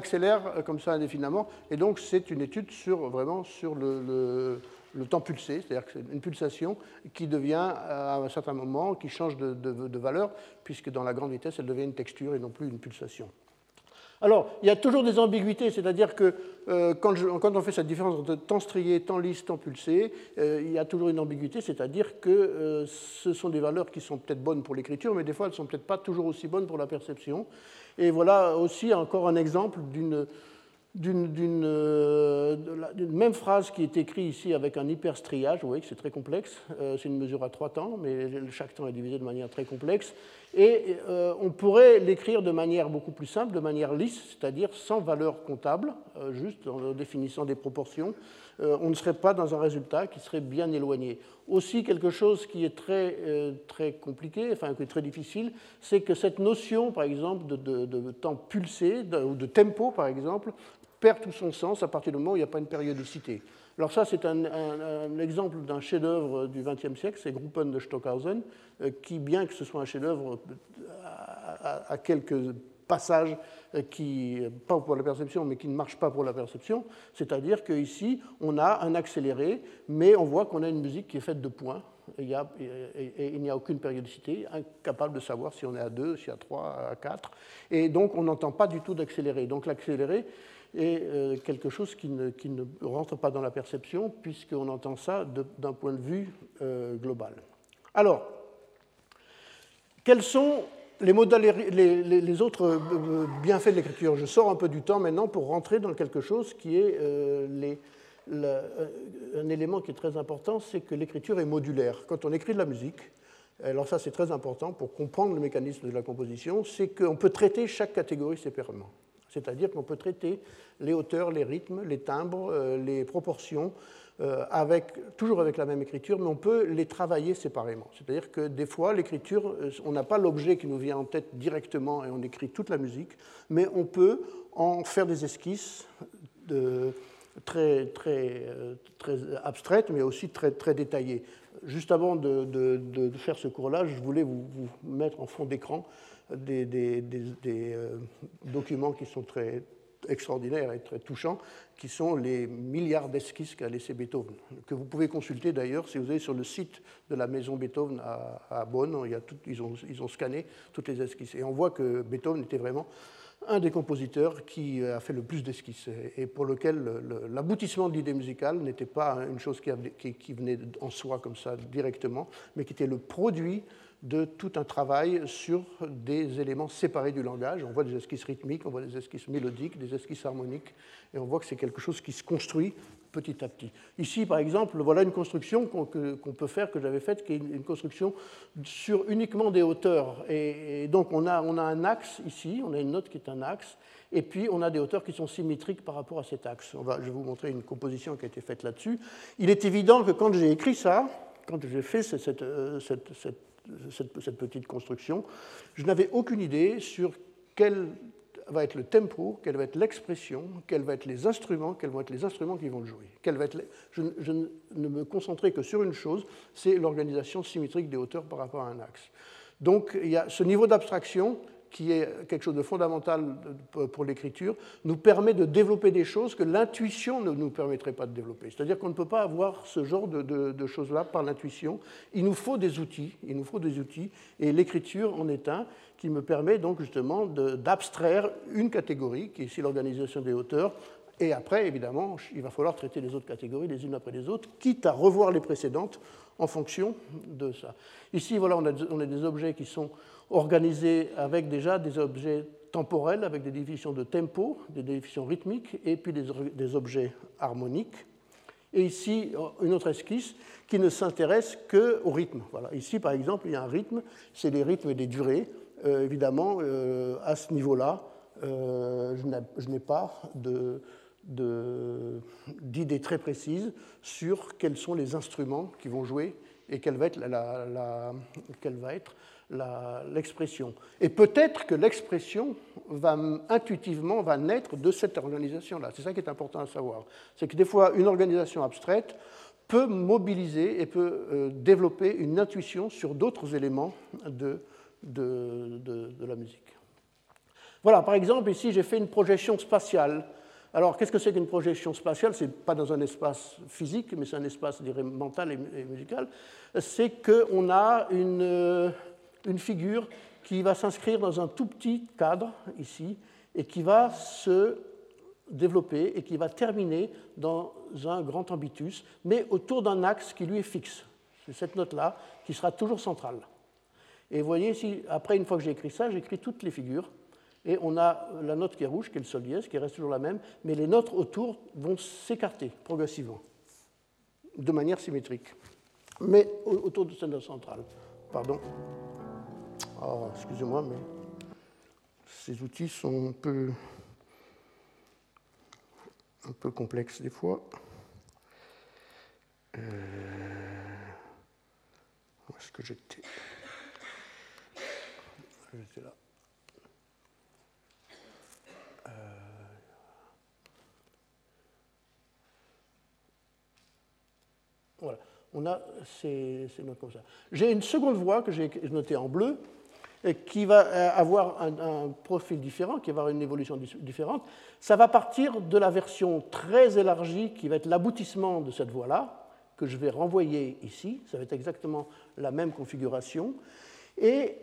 Speaker 1: Accélère euh, comme ça indéfiniment, et donc c'est une étude sur, vraiment sur le, temps pulsé, c'est-à-dire que c'est une pulsation qui devient à un certain moment, qui change de, valeur, puisque dans la grande vitesse, elle devient une texture et non plus une pulsation. Alors, il y a toujours des ambiguïtés, c'est-à-dire que euh, quand, on fait cette différence entre temps strié, temps lisse, temps pulsé, euh, il y a toujours une ambiguïté, c'est-à-dire que euh, ce sont des valeurs qui sont peut-être bonnes pour l'écriture, mais des fois elles ne sont peut-être pas toujours aussi bonnes pour la perception. Et voilà aussi encore un exemple d'une d'une euh, même phrase qui est écrite ici avec un hyperstriage. Vous voyez que c'est très complexe. Euh, c'est une mesure à trois temps, mais chaque temps est divisé de manière très complexe. Et euh, on pourrait l'écrire de manière beaucoup plus simple, de manière lisse, c'est-à-dire sans valeur comptable, juste en définissant des proportions. On ne serait pas dans un résultat qui serait bien éloigné. Aussi, quelque chose qui est très, très compliqué, enfin qui est très difficile, c'est que cette notion, par exemple, de, temps pulsé, ou de tempo, par exemple, perd tout son sens à partir du moment où il n'y a pas une périodicité. Alors ça, c'est un, exemple d'un chef-d'œuvre du XXe siècle, c'est Gruppen de Stockhausen, euh, qui, bien que ce soit un chef-d'œuvre, a, quelques passages euh, qui, pas pour la perception, mais qui ne marchent pas pour la perception. C'est-à-dire qu'ici, on a un accéléré, mais on voit qu'on a une musique qui est faite de points. Et il n'y a, aucune périodicité, incapable de savoir si on est à 2, si à 3, à 4. Et donc, on n'entend pas du tout d'accéléré. Donc, l'accéléré, est euh, quelque chose qui ne, qui ne, rentre pas dans la perception, puisqu'on entend ça d'un point de vue euh, global. Alors, quels sont les, autres euh, bienfaits de l'écriture Je sors un peu du temps maintenant pour rentrer dans quelque chose qui est un élément qui est très important, c'est que l'écriture est modulaire. Quand on écrit de la musique, alors ça c'est très important pour comprendre le mécanisme de la composition, c'est qu'on peut traiter chaque catégorie séparément. C'est-à-dire qu'on peut traiter les hauteurs, les rythmes, les timbres, euh, les proportions, euh, avec, toujours avec la même écriture, mais on peut les travailler séparément. C'est-à-dire que des fois, l'écriture, euh, on n'a pas l'objet qui nous vient en tête directement et on écrit toute la musique, mais on peut en faire des esquisses de, très, très, très abstraites, mais aussi très, très détaillées. Juste avant de, faire ce cours-là, je voulais vous mettre en fond d'écran des, euh, documents qui sont très extraordinaires et très touchants, qui sont les milliards d'esquisses qu'a laissé Beethoven, que vous pouvez consulter d'ailleurs si vous allez sur le site de la maison Beethoven à, Bonn, il y a ils, ont, ils ont scanné toutes les esquisses. Et on voit que Beethoven était vraiment un des compositeurs qui a fait le plus d'esquisses et pour lequel l'aboutissement de l'idée musicale n'était pas une chose qui, qui, venait en soi comme ça directement, mais qui était le produit de tout un travail sur des éléments séparés du langage. On voit des esquisses rythmiques, on voit des esquisses mélodiques, des esquisses harmoniques, et on voit que c'est quelque chose qui se construit petit à petit. Ici, par exemple, voilà une construction qu'on peut faire, que j'avais faite, qui est une construction sur uniquement des hauteurs. Et, donc, on a, on a un axe ici, on a une note qui est un axe, et puis on a des hauteurs qui sont symétriques par rapport à cet axe. On va, je vais vous montrer une composition qui a été faite là-dessus. Il est évident que quand j'ai écrit ça, quand j'ai fait cette, cette, euh, cette, cette petite construction. Je n'avais aucune idée sur quel va être le tempo, quelle va être l'expression, quels vont être les instruments, quels vont être les instruments qui vont le jouer. va être je, je, ne me concentrais que sur une chose, c'est l'organisation symétrique des hauteurs par rapport à un axe. Donc il y a ce niveau d'abstraction qui est quelque chose de fondamental pour l'écriture, nous permet de développer des choses que l'intuition ne nous permettrait pas de développer. C'est-à-dire qu'on ne peut pas avoir ce genre de, choses-là par l'intuition. Il nous faut des outils, il nous faut des outils, et l'écriture en est un qui me permet donc justement d'abstraire une catégorie, qui est ici l'organisation des hauteurs, et après, évidemment, il va falloir traiter les autres catégories les unes après les autres, quitte à revoir les précédentes en fonction de ça. Ici, voilà, on a des objets qui sont organisé avec déjà des objets temporels, avec des définitions de tempo, des définitions rythmiques, et puis des, objets harmoniques. Et ici, une autre esquisse qui ne s'intéresse qu'au rythme. Voilà. Ici, par exemple, il y a un rythme, c'est les rythmes et des durées. Euh, évidemment, euh, à ce niveau-là, euh, je n'ai pas d'idée très précise sur quels sont les instruments qui vont jouer et quelle va être la, quelle va être l'expression. Et peut-être que l'expression va intuitivement va naître de cette organisation-là. C'est ça qui est important à savoir. C'est que des fois, une organisation abstraite peut mobiliser et peut euh, développer une intuition sur d'autres éléments de, de, de, la musique. Voilà, par exemple, ici, j'ai fait une projection spatiale. Alors, qu'est-ce que c'est qu'une projection spatiale? Ce n'est pas dans un espace physique, mais c'est un espace, je mental et musical. C'est qu'on a une une figure qui va s'inscrire dans un tout petit cadre ici et qui va se développer et qui va terminer dans un grand ambitus, mais autour d'un axe qui lui est fixe. C'est cette note-là qui sera toujours centrale. Et vous voyez ici, après, une fois que j'ai écrit ça, j'écris toutes les figures. Et on a la note qui est rouge, qui est le sol dièse, qui reste toujours la même, mais les notes autour vont s'écarter progressivement, de manière symétrique, mais autour de cette note centrale. Pardon. Oh, excusez-moi, mais ces outils sont un peu, un peu complexes des fois. Euh, où est-ce que j'étais? J'étais là. Euh, voilà, on a ces, notes comme ça. J'ai une seconde voix que j'ai notée en bleu, qui va euh, avoir un, profil différent, qui va avoir une évolution différente. Ça va partir de la version très élargie qui va être l'aboutissement de cette voie-là, que je vais renvoyer ici. Ça va être exactement la même configuration. Et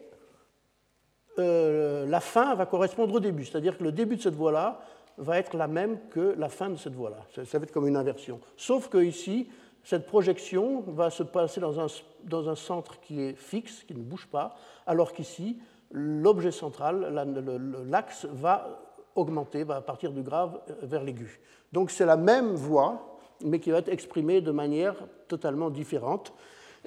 Speaker 1: euh, la fin va correspondre au début, c'est-à-dire que le début de cette voie-là va être la même que la fin de cette voie-là. Ça, va être comme une inversion. Sauf que ici, cette projection va se passer dans un, dans un centre qui est fixe, qui ne bouge pas, alors qu'ici, l'objet central, l'axe, va augmenter, va partir du grave vers l'aigu. Donc c'est la même voix, mais qui va être exprimée de manière totalement différente.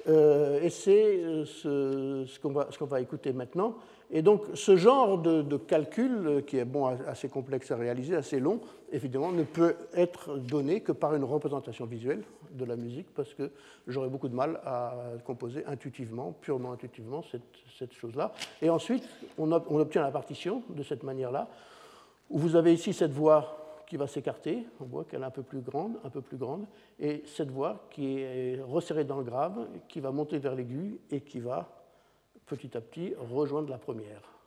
Speaker 1: Euh, et c'est euh, ce, ce qu'on va, écouter maintenant. Et donc ce genre de, calcul, euh, qui est bon, assez complexe à réaliser, assez long, évidemment, ne peut être donné que par une représentation visuelle de la musique, parce que j'aurais beaucoup de mal à composer intuitivement, purement intuitivement, cette, chose-là. Et ensuite, on, on obtient la partition de cette manière-là, où vous avez ici cette voix qui va s'écarter, on voit qu'elle est un peu plus grande, un peu plus grande, et cette voix qui est resserrée dans le grave, qui va monter vers l'aigu et qui va petit à petit rejoindre la première.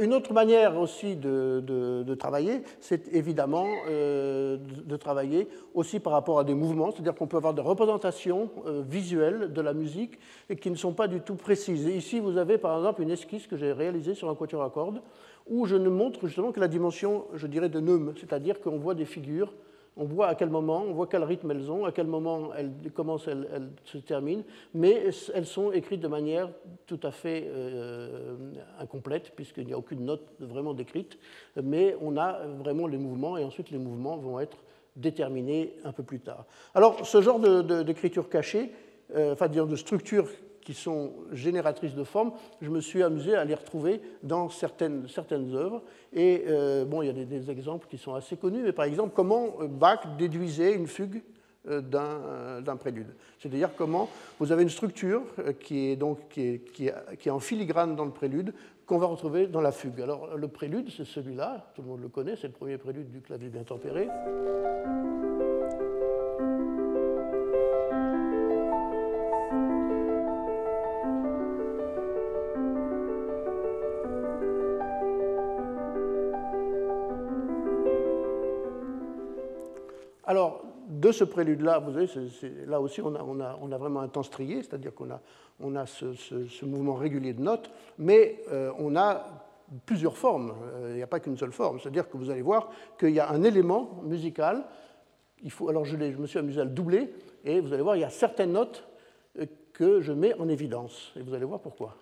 Speaker 1: Une autre manière aussi de, travailler, c'est évidemment euh, de, travailler aussi par rapport à des mouvements, c'est-à-dire qu'on peut avoir des représentations euh, visuelles de la musique et qui ne sont pas du tout précises. ici, vous avez par exemple une esquisse que j'ai réalisée sur un quatuor à cordes où je ne montre justement que la dimension, je dirais, de neume, c'est-à-dire qu'on voit des figures on voit à quel moment, on voit quel rythme elles ont, à quel moment elles commencent, elles, se terminent, mais elles sont écrites de manière tout à fait euh, incomplète, puisqu'il n'y a aucune note vraiment décrite, mais on a vraiment les mouvements, et ensuite les mouvements vont être déterminés un peu plus tard. Alors, ce genre d'écriture cachée, euh, enfin, de structure qui sont génératrices de formes, je me suis amusé à les retrouver dans certaines, certaines œuvres. Et euh, bon, il y a des, exemples qui sont assez connus, mais par exemple, comment Bach déduisait une fugue euh, euh, d'un prélude. C'est-à-dire comment vous avez une structure qui est, donc, qui est, qui est, qui est en filigrane dans le prélude qu'on va retrouver dans la fugue. Alors le prélude, c'est celui-là, tout le monde le connaît, c'est le premier prélude du clavier bien tempéré. De ce prélude-là, vous voyez, là aussi, on a, vraiment un temps strié, c'est-à-dire qu'on a, ce, mouvement régulier de notes, mais euh, on a plusieurs formes. Euh, il n'y a pas qu'une seule forme. C'est-à-dire que vous allez voir qu'il y a un élément musical. Il faut, alors, je, je, me suis amusé à le doubler, et vous allez voir, il y a certaines notes euh, que je mets en évidence. Et vous allez voir pourquoi.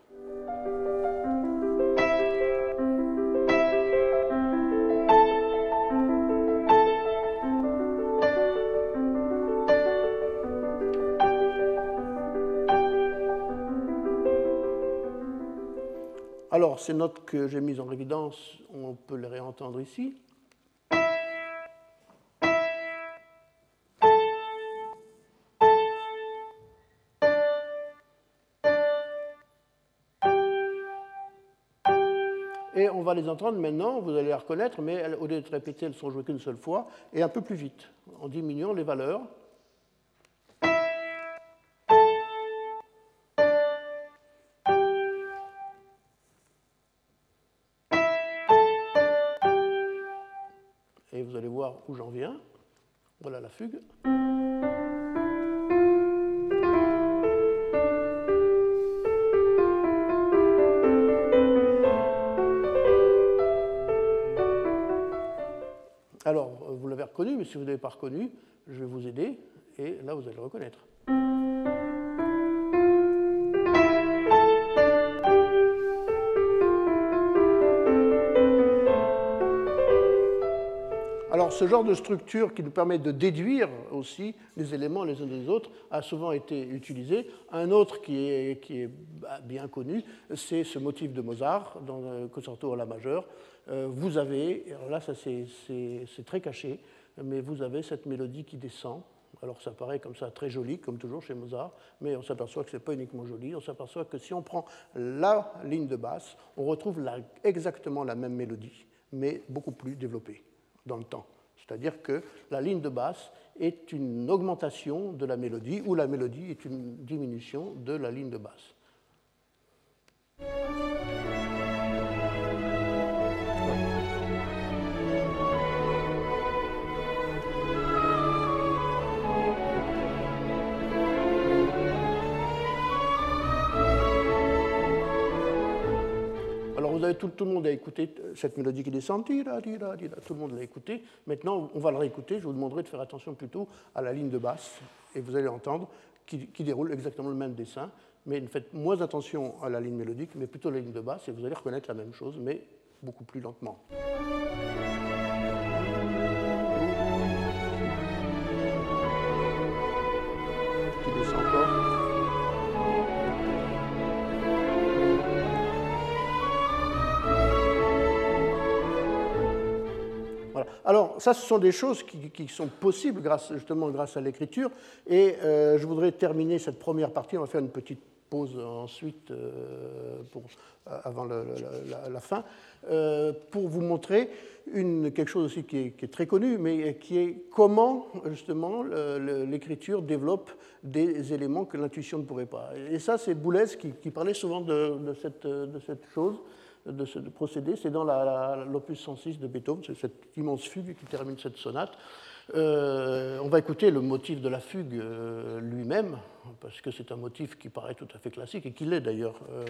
Speaker 1: Ces notes que j'ai mises en évidence, on peut les réentendre ici. Et on va les entendre maintenant, vous allez les reconnaître, mais au lieu d'être répétées, elles sont jouées qu'une seule fois, et un peu plus vite, en diminuant les valeurs. Où j'en viens. Voilà la fugue. Alors, vous l'avez reconnu, mais si vous ne l'avez pas reconnu, je vais vous aider, et là, vous allez le reconnaître. Ce genre de structure qui nous permet de déduire aussi les éléments les uns des autres a souvent été utilisé. Un autre qui est, bien connu, c'est ce motif de Mozart dans le concerto à la majeure, euh, vous avez, alors là ça c'est très caché, mais vous avez cette mélodie qui descend. Alors ça paraît comme ça très joli, comme toujours chez Mozart, mais on s'aperçoit que ce n'est pas uniquement joli, on s'aperçoit que si on prend la ligne de basse, on retrouve exactement la même mélodie, mais beaucoup plus développée dans le temps. C'est-à-dire que la ligne de basse est une augmentation de la mélodie, ou la mélodie est une diminution de la ligne de basse. Tout, le monde a écouté cette mélodie qui descend, tout le monde l'a écouté. Maintenant, on va le réécouter. Je vous demanderai de faire attention plutôt à la ligne de basse, et vous allez entendre qui, qui déroule exactement le même dessin. Mais faites moins attention à la ligne mélodique, mais plutôt à la ligne de basse, et vous allez reconnaître la même chose, mais beaucoup plus lentement. Ça, ce sont des choses qui, sont possibles grâce, justement grâce à l'écriture. Et euh, je voudrais terminer cette première partie. On va faire une petite pause ensuite, euh, euh, avant la, fin, pour vous montrer quelque chose aussi qui est, très connu, mais qui est comment, justement, l'écriture développe des éléments que l'intuition ne pourrait pas. Et ça, c'est Boulez qui, parlait souvent de, cette, de cette chose de ce procédé. C'est dans l'opus 106 de Beethoven, c'est cette immense fugue qui termine cette sonate. Euh, on va écouter le motif de la fugue euh, lui-même, parce que c'est un motif qui paraît tout à fait classique, et qui l'est d'ailleurs. Euh,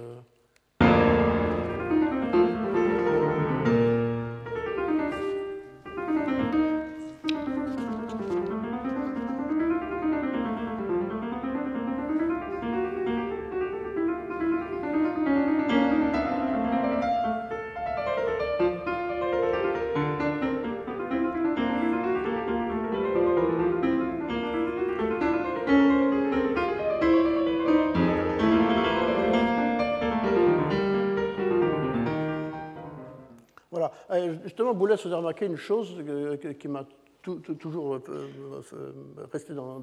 Speaker 1: vous a remarqué une chose euh, qui m'a toujours euh, euh, resté dans,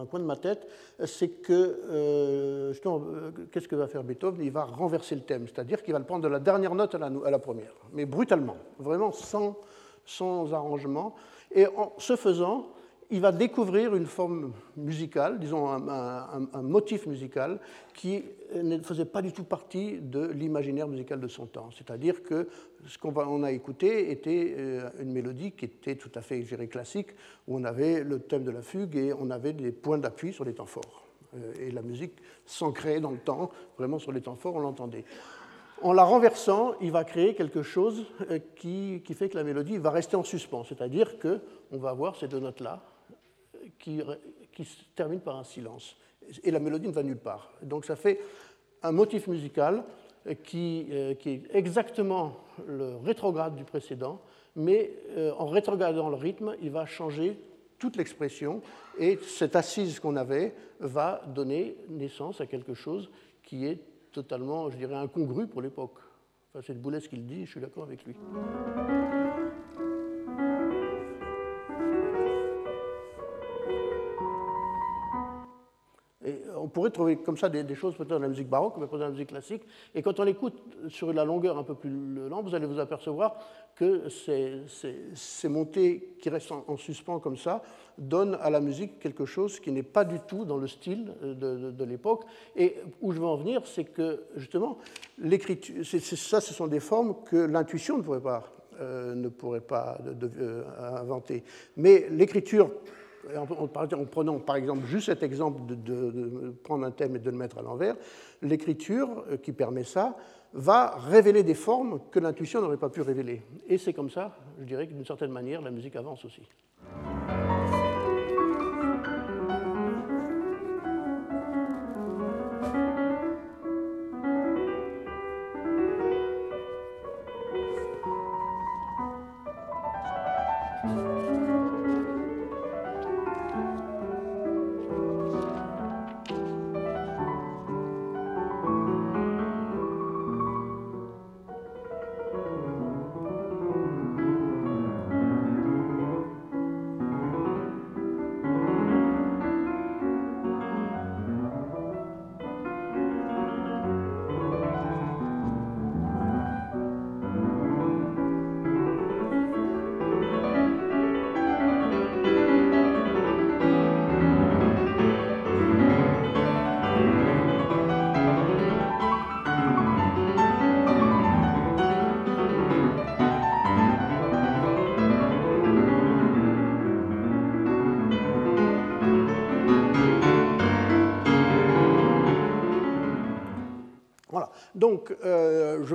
Speaker 1: un coin de ma tête, c'est que, justement, qu'est-ce que va faire Beethoven? Il va renverser le thème, c'est-à-dire qu'il va le prendre de la dernière note à la, à la première, mais brutalement, vraiment sans, sans arrangement. Et en ce faisant, il va découvrir une forme musicale, disons un, motif musical, qui ne faisait pas du tout partie de l'imaginaire musical de son temps. C'est-à-dire que ce qu'on a écouté était euh, une mélodie qui était tout à fait, je classique, où on avait le thème de la fugue et on avait des points d'appui sur les temps forts. Euh, et la musique s'ancrait dans le temps, vraiment sur les temps forts, on l'entendait. En la renversant, il va créer quelque chose euh, qui, qui fait que la mélodie va rester en suspens, c'est-à-dire qu'on va avoir ces deux notes-là, qui, se termine par un silence. Et la mélodie ne va nulle part. Donc ça fait un motif musical qui, euh, est exactement le rétrograde du précédent, mais euh, en rétrogradant le rythme, il va changer toute l'expression et cette assise qu'on avait va donner naissance à quelque chose qui est totalement, je dirais, incongru pour l'époque. Enfin, c'est Boulez qui le dit, je suis d'accord avec lui. On pourrait trouver comme ça des, choses peut-être dans la musique baroque, mais pas dans la musique classique. Et quand on l'écoute sur la longueur un peu plus lente, vous allez vous apercevoir que ces, montées qui restent en, suspens comme ça donnent à la musique quelque chose qui n'est pas du tout dans le style de, l'époque. Et où je veux en venir, c'est que justement, l'écriture, ça, ce sont des formes que l'intuition ne pourrait pas, euh, euh, inventer. Mais l'écriture en, prenant par exemple juste cet exemple de, prendre un thème et de le mettre à l'envers, l'écriture euh, qui permet ça va révéler des formes que l'intuition n'aurait pas pu révéler. Et c'est comme ça, je dirais que d'une certaine manière, la musique avance aussi.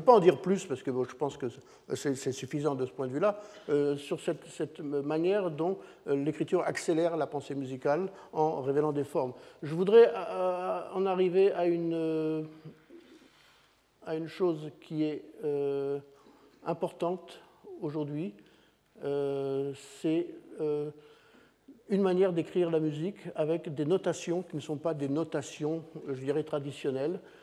Speaker 1: Pas en dire plus, parce que je pense que c'est suffisant de ce point de vue-là, euh, sur cette, manière dont euh, l'écriture accélère la pensée musicale en révélant des formes. Je voudrais en arriver à une, à une chose qui est importante aujourd'hui. c'est une manière d'écrire la musique avec des notations qui ne sont pas des notations, je dirais, traditionnelles, euh,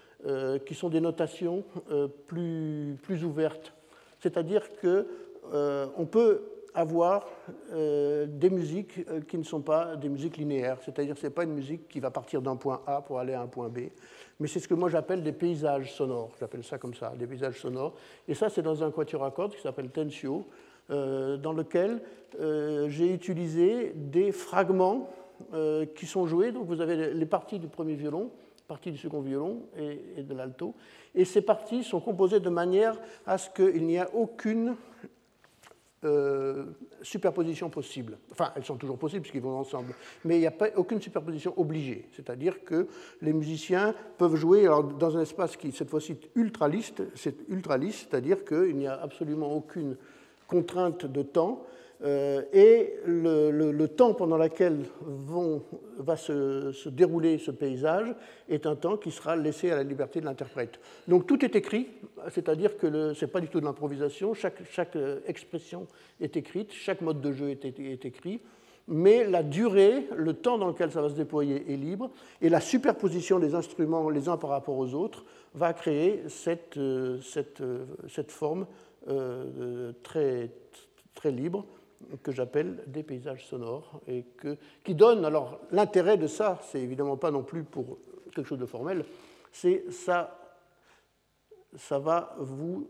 Speaker 1: qui sont des notations euh, plus, plus ouvertes. C'est-à-dire qu'on euh, peut avoir des musiques qui ne sont pas des musiques linéaires, c'est-à-dire ce n'est pas une musique qui va partir d'un point A pour aller à un point B, mais c'est ce que moi j'appelle des paysages sonores, j'appelle ça comme ça, des paysages sonores. Et ça, c'est dans un quatuor à cordes qui s'appelle Tensio, dans lequel j'ai utilisé des fragments qui sont joués. Donc vous avez les parties du premier violon, partie du second violon et, de l'alto. Et ces parties sont composées de manière à ce qu'il n'y a aucune euh, superposition possible. Enfin, elles sont toujours possibles puisqu'ils vont ensemble, mais il n'y a aucune superposition obligée. C'est-à-dire que les musiciens peuvent jouer dans un espace qui, cette fois-ci, est ultra liste, c'est ultra liste, c'est-à-dire qu'il n'y a absolument aucune contrainte de temps. Euh, et le, temps pendant lequel va se, dérouler ce paysage est un temps qui sera laissé à la liberté de l'interprète. Donc tout est écrit, c'est-à-dire que ce n'est pas du tout de l'improvisation, chaque, euh, expression est écrite, chaque mode de jeu est, écrit, mais la durée, le temps dans lequel ça va se déployer est libre, et la superposition des instruments les uns par rapport aux autres va créer cette, euh, forme très libre que j'appelle des paysages sonores et que, qui donnent, alors l'intérêt de ça, c'est évidemment pas non plus pour quelque chose de formel, c'est ça, ça va vous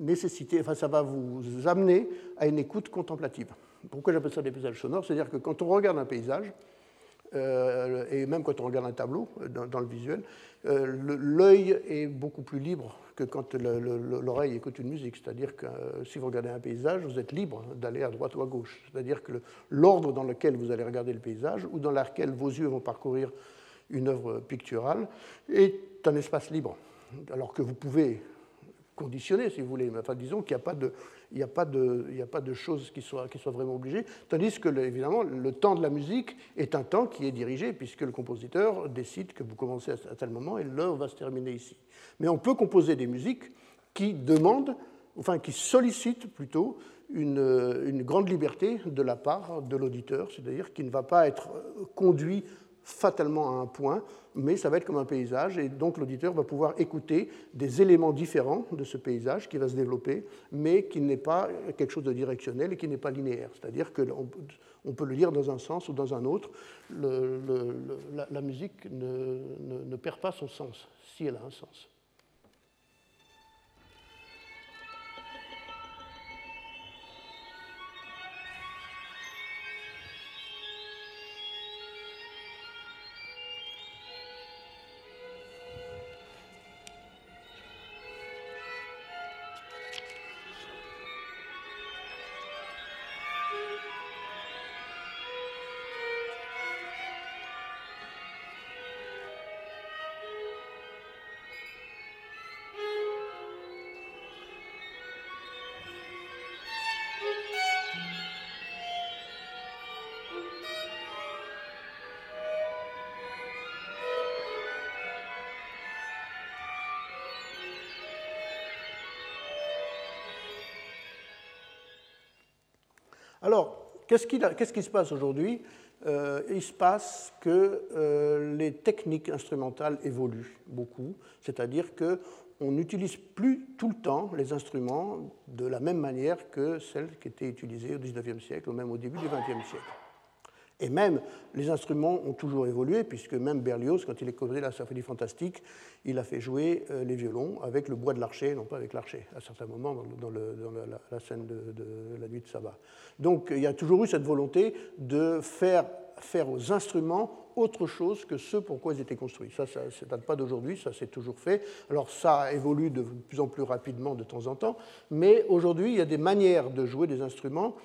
Speaker 1: nécessiter, enfin ça va vous amener à une écoute contemplative. Pourquoi j'appelle ça des paysages sonores? C'est-à-dire que quand on regarde un paysage, euh, et même quand on regarde un tableau dans, le visuel, l'œil est beaucoup plus libre que quand l'oreille écoute une musique. C'est-à-dire que si vous regardez un paysage, vous êtes libre d'aller à droite ou à gauche. C'est-à-dire que l'ordre dans lequel vous allez regarder le paysage ou dans lequel vos yeux vont parcourir une œuvre picturale est un espace libre. Alors que vous pouvez conditionner, si vous voulez. Enfin, disons qu'il n'y a pas de, il n'y a, pas de, a pas de choses qui soient, qui soient vraiment obligées, tandis que, évidemment, le temps de la musique est un temps qui est dirigé, puisque le compositeur décide que vous commencez à tel moment et l'heure va se terminer ici. Mais on peut composer des musiques qui demandent, enfin qui sollicitent plutôt une, une grande liberté de la part de l'auditeur, c'est-à-dire qui ne va pas être conduit fatalement à un point, mais ça va être comme un paysage, et donc l'auditeur va pouvoir écouter des éléments différents de ce paysage qui va se développer, mais qui n'est pas quelque chose de directionnel et qui n'est pas linéaire. C'est-à-dire qu'on on peut le lire dans un sens ou dans un autre. la, musique ne perd pas son sens, si elle a un sens. Alors, qu'est-ce qui, se passe aujourd'hui? Euh, Il se passe que euh, les techniques instrumentales évoluent beaucoup, c'est-à-dire qu'on n'utilise plus tout le temps les instruments de la même manière que celles qui étaient utilisées au XIXe siècle ou même au début du XXe siècle. Et même, les instruments ont toujours évolué, puisque même Berlioz, quand il a composé la symphonie fantastique, il a fait jouer euh, les violons avec le bois de l'archer, non pas avec l'archer, à certains moments dans, la, scène de, la nuit de sabbat. Donc il y a toujours eu cette volonté de faire, faire aux instruments autre chose que ce pour quoi ils étaient construits. Ça, ça ne date pas d'aujourd'hui, ça s'est toujours fait. Alors ça évolue de plus en plus rapidement de temps en temps, mais aujourd'hui, il y a des manières de jouer des instruments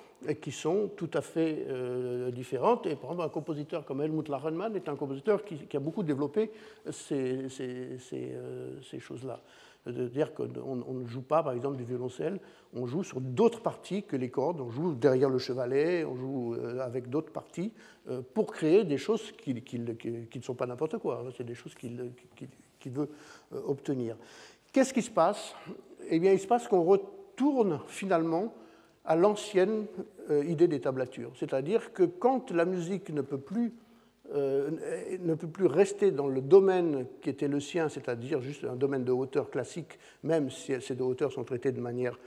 Speaker 1: qui sont tout à fait euh, différentes. Et par exemple, un compositeur comme Helmut Lachenmann est un compositeur qui, a beaucoup développé ces, euh, ces choses-là. C'est-à-dire qu'on ne joue pas, par exemple, du violoncelle, on joue sur d'autres parties que les cordes, on joue derrière le chevalet, on joue euh, avec d'autres parties pour créer des choses qui, qui, ne sont pas n'importe quoi, c'est des choses qu'il veut obtenir. Qu'est-ce qui se passe? Eh bien, il se passe qu'on retourne finalement à l'ancienne euh, idée des tablatures. C'est-à-dire que quand la musique ne peut, plus, euh, ne peut plus rester dans le domaine qui était le sien, c'est-à-dire juste un domaine de hauteur classique, même si ces deux hauteurs sont traitées de manière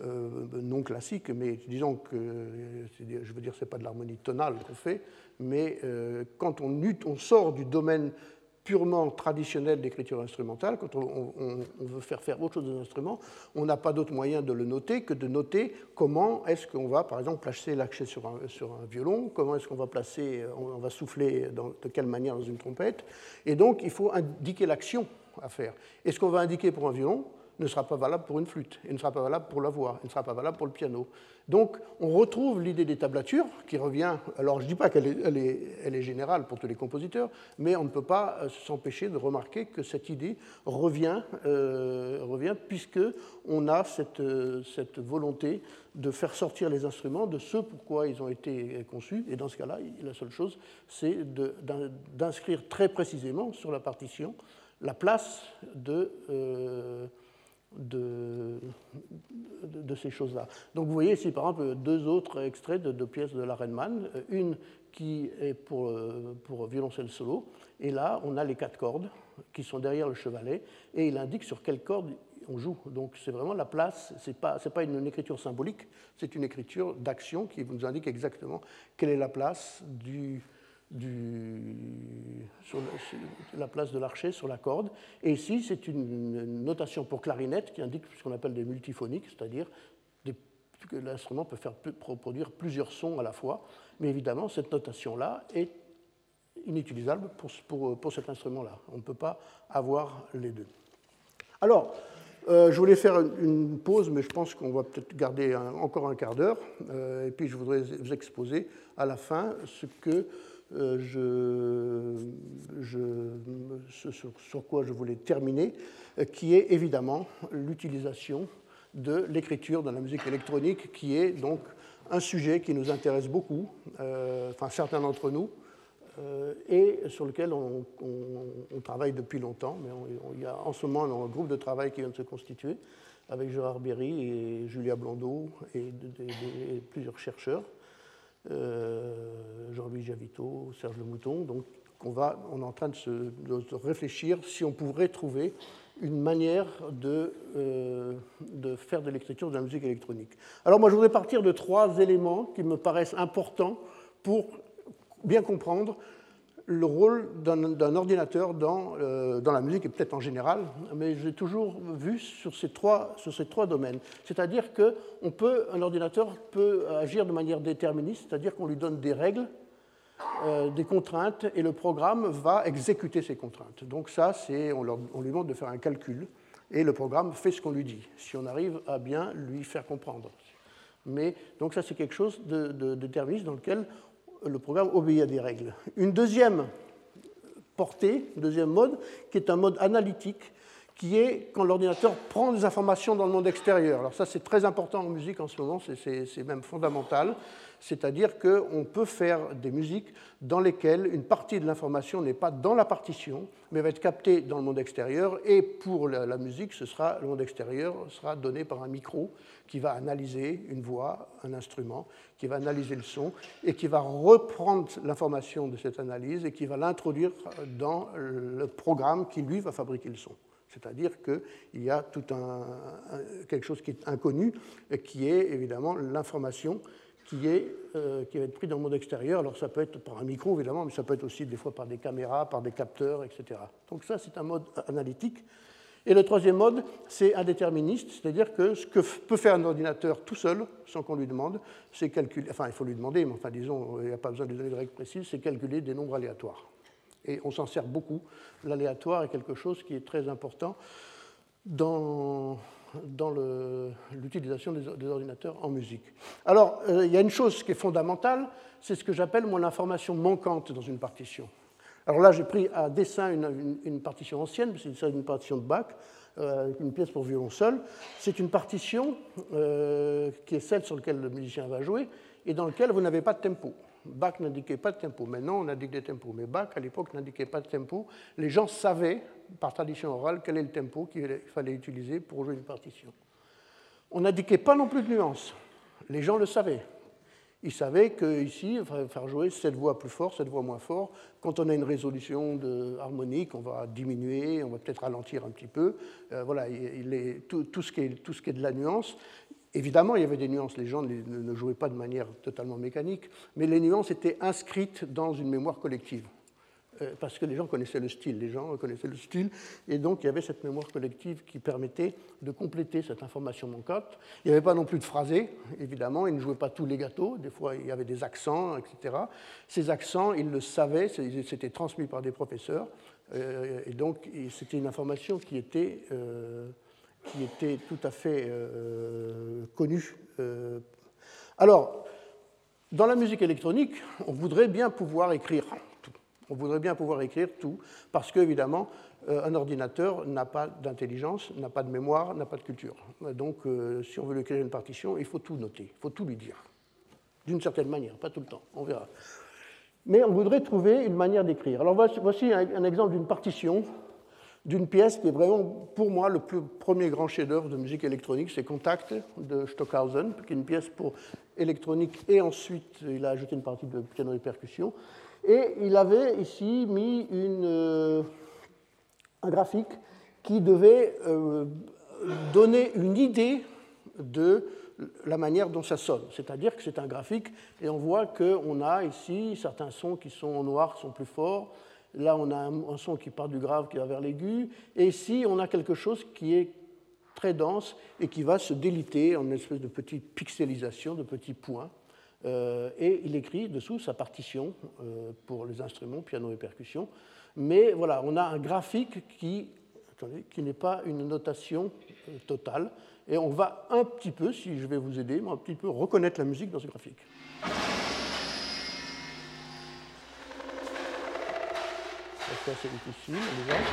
Speaker 1: euh, non classique, mais disons que, je veux dire, ce n'est pas de l'harmonie tonale qu'on fait, mais quand on, on sort du domaine purement traditionnel d'écriture instrumentale, quand on, veut faire faire autre chose aux instruments, on n'a pas d'autre moyen de le noter que de noter comment est-ce qu'on va, par exemple, placer l'accès sur un, violon, comment est-ce qu'on va placer, on va souffler de quelle manière dans une trompette. Et donc, il faut indiquer l'action à faire. Et ce qu'on va indiquer pour un violon, ne sera pas valable pour une flûte, et ne sera pas valable pour la voix, et ne sera pas valable pour le piano. Donc on retrouve l'idée des tablatures qui revient, alors je ne dis pas qu'elle est, générale pour tous les compositeurs, mais on ne peut pas euh, s'empêcher de remarquer que cette idée revient, euh, revient puisqu'on a cette, euh, cette volonté de faire sortir les instruments de ce pourquoi ils ont été conçus, et dans ce cas-là, la seule chose, c'est d'inscrire très précisément sur la partition la place de de, ces choses-là. Donc vous voyez ici par exemple deux autres extraits de deux pièces de la Renman, une qui est pour, pour violoncelle solo, et là on a les quatre cordes qui sont derrière le chevalet, et il indique sur quelle corde on joue. Donc c'est vraiment la place, ce n'est pas, pas une écriture symbolique, c'est une écriture d'action qui nous indique exactement quelle est la place du, du, sur la place de l'archer sur la corde. Et ici, c'est une notation pour clarinette qui indique ce qu'on appelle des multiphoniques, c'est-à-dire que l'instrument peut faire produire plusieurs sons à la fois. Mais évidemment, cette notation-là est inutilisable pour, pour, pour cet instrument-là. On ne peut pas avoir les deux. Alors, euh, je voulais faire une pause, mais je pense qu'on va peut-être garder encore un quart d'heure. Euh, et puis, je voudrais vous exposer à la fin ce que je, sur, quoi je voulais terminer, euh, qui est évidemment l'utilisation de l'écriture dans la musique électronique, qui est donc un sujet qui nous intéresse beaucoup, euh, enfin certains d'entre nous, et sur lequel on, travaille depuis longtemps. Mais il y a en ce moment un groupe de travail qui vient de se constituer avec Gérard Berry et Julia Blondeau et plusieurs chercheurs. Euh, Jean-Louis Javito, Serge Le Mouton, donc, qu'on va, on est en train de, se, réfléchir si on pourrait trouver une manière de, euh, de faire de l'écriture de la musique électronique. Alors moi, je voudrais partir de trois éléments qui me paraissent importants pour bien comprendre le rôle d'un ordinateur dans, euh, dans, la musique et peut-être en général, mais j'ai toujours vu sur ces trois, sur ces trois domaines. C'est-à-dire qu'un ordinateur peut agir de manière déterministe, c'est-à-dire qu'on lui donne des règles, euh, des contraintes, et le programme va exécuter ces contraintes. Donc ça, on, on, lui demande de faire un calcul, et le programme fait ce qu'on lui dit, si on arrive à bien lui faire comprendre. Mais donc ça, c'est quelque chose de déterministe dans lequel le programme obéit à des règles. Une deuxième portée, deuxième mode, qui est un mode analytique, qui est quand l'ordinateur prend des informations dans le monde extérieur. Alors ça, c'est très important en musique en ce moment, c'est même fondamental c'est-à-dire qu'on peut faire des musiques dans lesquelles une partie de l'information n'est pas dans la partition, mais va être captée dans le monde extérieur, et pour la, musique, ce sera, le monde extérieur sera donné par un micro qui va analyser une voix, un instrument, qui va analyser le son, et qui va reprendre l'information de cette analyse et qui va l'introduire dans le programme qui, lui, va fabriquer le son. C'est-à-dire qu'il y a tout un, quelque chose qui est inconnu, qui est évidemment l'information qui, est, euh, qui va être pris dans le monde extérieur. Alors ça peut être par un micro, évidemment, mais ça peut être aussi des fois par des caméras, par des capteurs, etc. Donc ça, c'est un mode analytique. Et le troisième mode, c'est indéterministe, c'est-à-dire que ce que peut faire un ordinateur tout seul, sans qu'on lui demande, c'est calculer, enfin il faut lui demander, mais enfin disons, il n'y a pas besoin de donner de règles précises, c'est calculer des nombres aléatoires. Et on s'en sert beaucoup. L'aléatoire est quelque chose qui est très important dans, dans l'utilisation des, ordinateurs en musique. Alors, euh, il y a une chose qui est fondamentale, c'est ce que j'appelle mon information manquante dans une partition. Alors là, j'ai pris à dessin une, partition ancienne, c'est une partition de Bach, euh, une pièce pour violon seul. C'est une partition euh, qui est celle sur laquelle le musicien va jouer et dans laquelle vous n'avez pas de tempo. Bach n'indiquait pas de tempo. Maintenant, on indique des tempos. Mais Bach, à l'époque, n'indiquait pas de tempo. Les gens savaient, par tradition orale, quel est le tempo qu'il fallait utiliser pour jouer une partition. On n'indiquait pas non plus de nuances. Les gens le savaient. Ils savaient qu'ici, il fallait faire jouer cette voix plus fort, cette voix moins fort. Quand on a une résolution harmonique, on va diminuer, on va peut-être ralentir un petit peu. Euh, voilà, tout, ce tout ce qui est de la nuance, Évidemment, il y avait des nuances, les gens ne jouaient pas de manière totalement mécanique, mais les nuances étaient inscrites dans une mémoire collective, euh, parce que les gens connaissaient le style, les gens connaissaient le style, et donc il y avait cette mémoire collective qui permettait de compléter cette information manquante. Il n'y avait pas non plus de phrasé, évidemment, ils ne jouaient pas tous les gâteaux, des fois il y avait des accents, etc. Ces accents, ils le savaient, c'était transmis par des professeurs, euh, et donc c'était une information qui était... Euh, qui était tout à fait euh, connu. Euh. Alors, dans la musique électronique, on voudrait bien pouvoir écrire tout. On voudrait bien pouvoir écrire tout, parce qu'évidemment, euh, un ordinateur n'a pas d'intelligence, n'a pas de mémoire, n'a pas de culture. Donc, si on veut lui écrire une partition, il faut tout noter, il faut tout lui dire. D'une certaine manière, pas tout le temps, on verra. Mais on voudrait trouver une manière d'écrire. Alors voici un exemple d'une partition d'une pièce qui est vraiment, pour moi, le plus, premier grand chef-d'œuvre de musique électronique, c'est Contact de Stockhausen, qui est une pièce pour électronique et ensuite il a ajouté une partie de piano et percussion. Et il avait ici mis euh, un graphique qui devait euh, donner une idée de la manière dont ça sonne. C'est-à-dire que c'est un graphique et on voit qu'on a ici certains sons qui sont en noir, sont plus forts, Là, on a un, son qui part du grave, qui va vers l'aigu. Et ici, on a quelque chose qui est très dense et qui va se déliter en une espèce de petite pixelisation, de petits points. Euh, et il écrit dessous sa partition euh, pour les instruments, piano et percussion. Mais voilà, on a un graphique qui, qui n'est pas une notation euh, totale. Et on va un petit peu, si je vais vous aider, un petit peu reconnaître la musique dans ce graphique. C'est assez difficile déjà?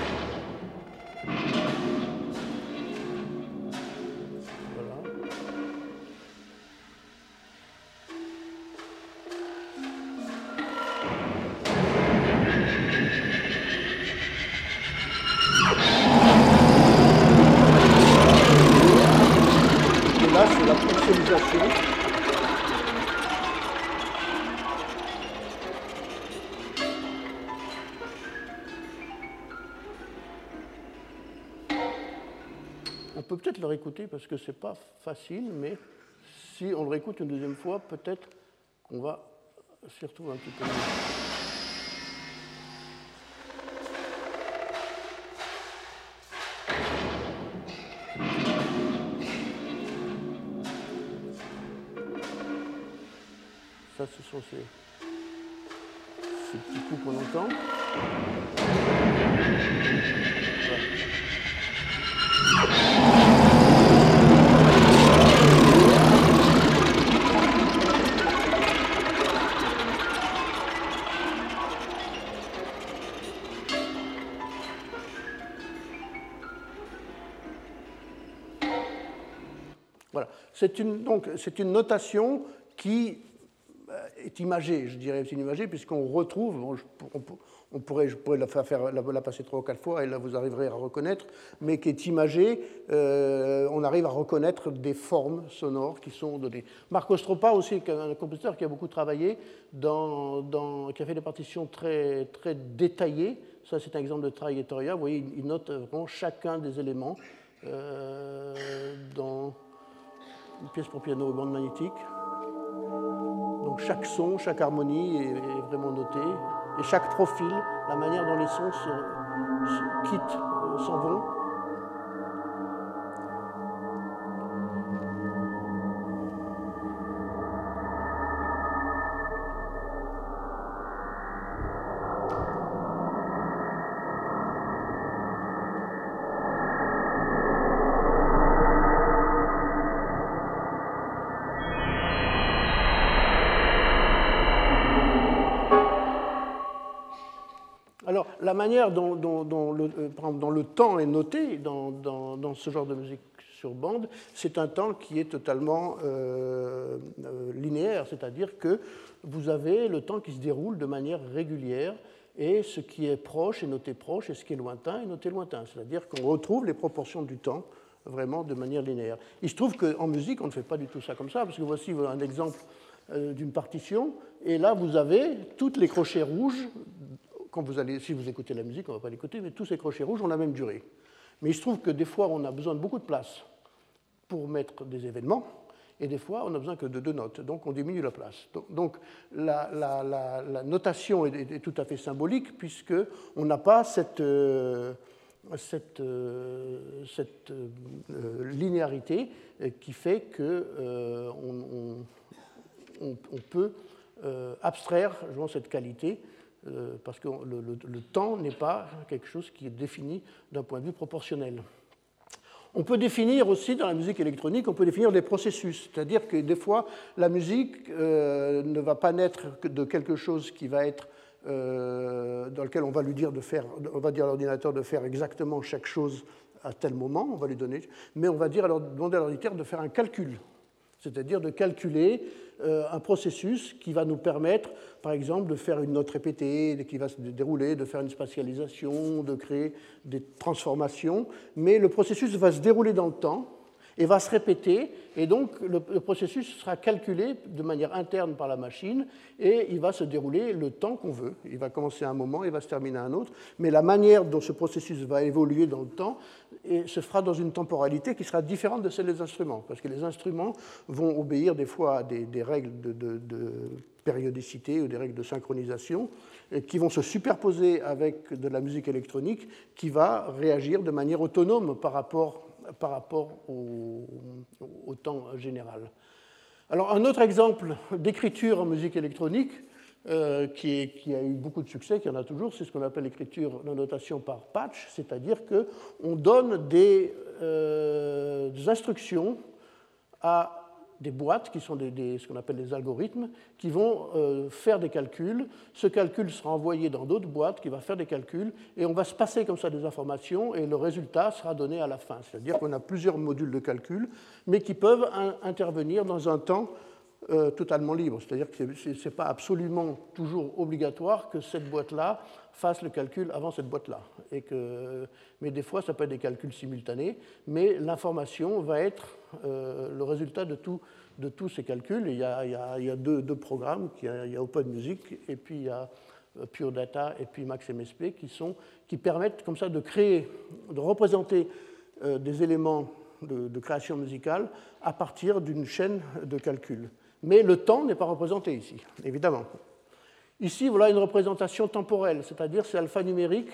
Speaker 1: Parce que ce n'est pas facile, mais si on le réécoute une deuxième fois, peut-être qu'on va s'y retrouver un petit peu mieux. Ça, ce sont ces, ces petits coups qu'on entend. Voilà. C'est une, donc, c'est une notation qui est imagée, je dirais, est imagée, puisqu'on retrouve, on, pourrait, je pourrais la, faire, la, passer trois ou quatre fois et là vous arriverez à reconnaître, mais qui est imagée, euh, on arrive à reconnaître des formes sonores qui sont données. Marco Stropa aussi, un compositeur qui a beaucoup travaillé, qui a fait des partitions très, très détaillées. Ça, c'est un exemple de trajectoria. Vous voyez, il note vraiment chacun des éléments euh, dans une pièce pour piano et bande magnétique. Donc chaque son, chaque harmonie est, vraiment noté. Et chaque profil, la manière dont les sons quittent, euh, s'en vont, manière dont, le, euh, le, temps est noté dans, ce genre de musique sur bande, c'est un temps qui est totalement euh, euh, linéaire, c'est-à-dire que vous avez le temps qui se déroule de manière régulière et ce qui est proche est noté proche et ce qui est lointain est noté lointain, c'est-à-dire qu'on retrouve les proportions du temps vraiment de manière linéaire. Il se trouve qu'en musique, on ne fait pas du tout ça comme ça, parce que voici un exemple d'une partition, et là vous avez toutes les crochets rouges si vous écoutez la musique, on ne va pas l'écouter, mais tous ces crochets rouges ont la même durée. Mais il se trouve que des fois, on a besoin de beaucoup de place pour mettre des événements, et des fois, on n'a besoin que de deux notes, donc on diminue la place. Donc, la, notation est, tout à fait symbolique, puisqu'on n'a pas cette, euh, euh, euh, linéarité qui fait qu'on on, peut abstraire cette qualité euh, parce que le, temps n'est pas quelque chose qui est défini d'un point de vue proportionnel. On peut définir aussi dans la musique électronique, on peut définir des processus, c'est-à-dire que des fois la musique euh, ne va pas naître de quelque chose qui va être euh, dans lequel on va lui dire de faire, on va dire à l'ordinateur de faire exactement chaque chose à tel moment, on va lui donner, mais on va demander à l'ordinateur de faire un calcul, c'est-à-dire de calculer un processus qui va nous permettre, par exemple, de faire une note répétée, qui va se dérouler, de faire une spatialisation, de créer des transformations, mais le processus va se dérouler dans le temps et va se répéter, et donc le, processus sera calculé de manière interne par la machine, et il va se dérouler le temps qu'on veut. Il va commencer à un moment, il va se terminer à un autre, mais la manière dont ce processus va évoluer dans le temps se fera dans une temporalité qui sera différente de celle des instruments, parce que les instruments vont obéir des fois à des, règles de, périodicité ou des règles de synchronisation qui vont se superposer avec de la musique électronique qui va réagir de manière autonome par rapport par rapport au, temps général. Alors un autre exemple d'écriture en musique électronique euh, qui, a eu beaucoup de succès, qui en a toujours, c'est ce qu'on appelle l'écriture de notation par patch, c'est-à-dire qu'on donne euh, des, instructions à des boîtes qui sont des, ce qu'on appelle des algorithmes qui vont euh, faire des calculs. Ce calcul sera envoyé dans d'autres boîtes qui va faire des calculs et on va se passer comme ça des informations et le résultat sera donné à la fin. C'est-à-dire qu'on a plusieurs modules de calcul mais qui peuvent intervenir dans un temps euh, totalement libre. C'est-à-dire que ce n'est pas absolument toujours obligatoire que cette boîte-là fasse le calcul avant cette boîte-là. Que, mais des fois, ça peut être des calculs simultanés, mais l'information va être euh, le résultat de, de tous ces calculs. il y a, il deux, programmes, il y a, Open Music et puis il y a euh, Pure Data et puis MaxMSP qui, qui permettent comme ça de créer, de représenter des éléments de, création musicale à partir d'une chaîne de calcul. Mais le temps n'est pas représenté ici, évidemment. Ici, voilà une représentation temporelle, c'est-à-dire c'est alphanumérique,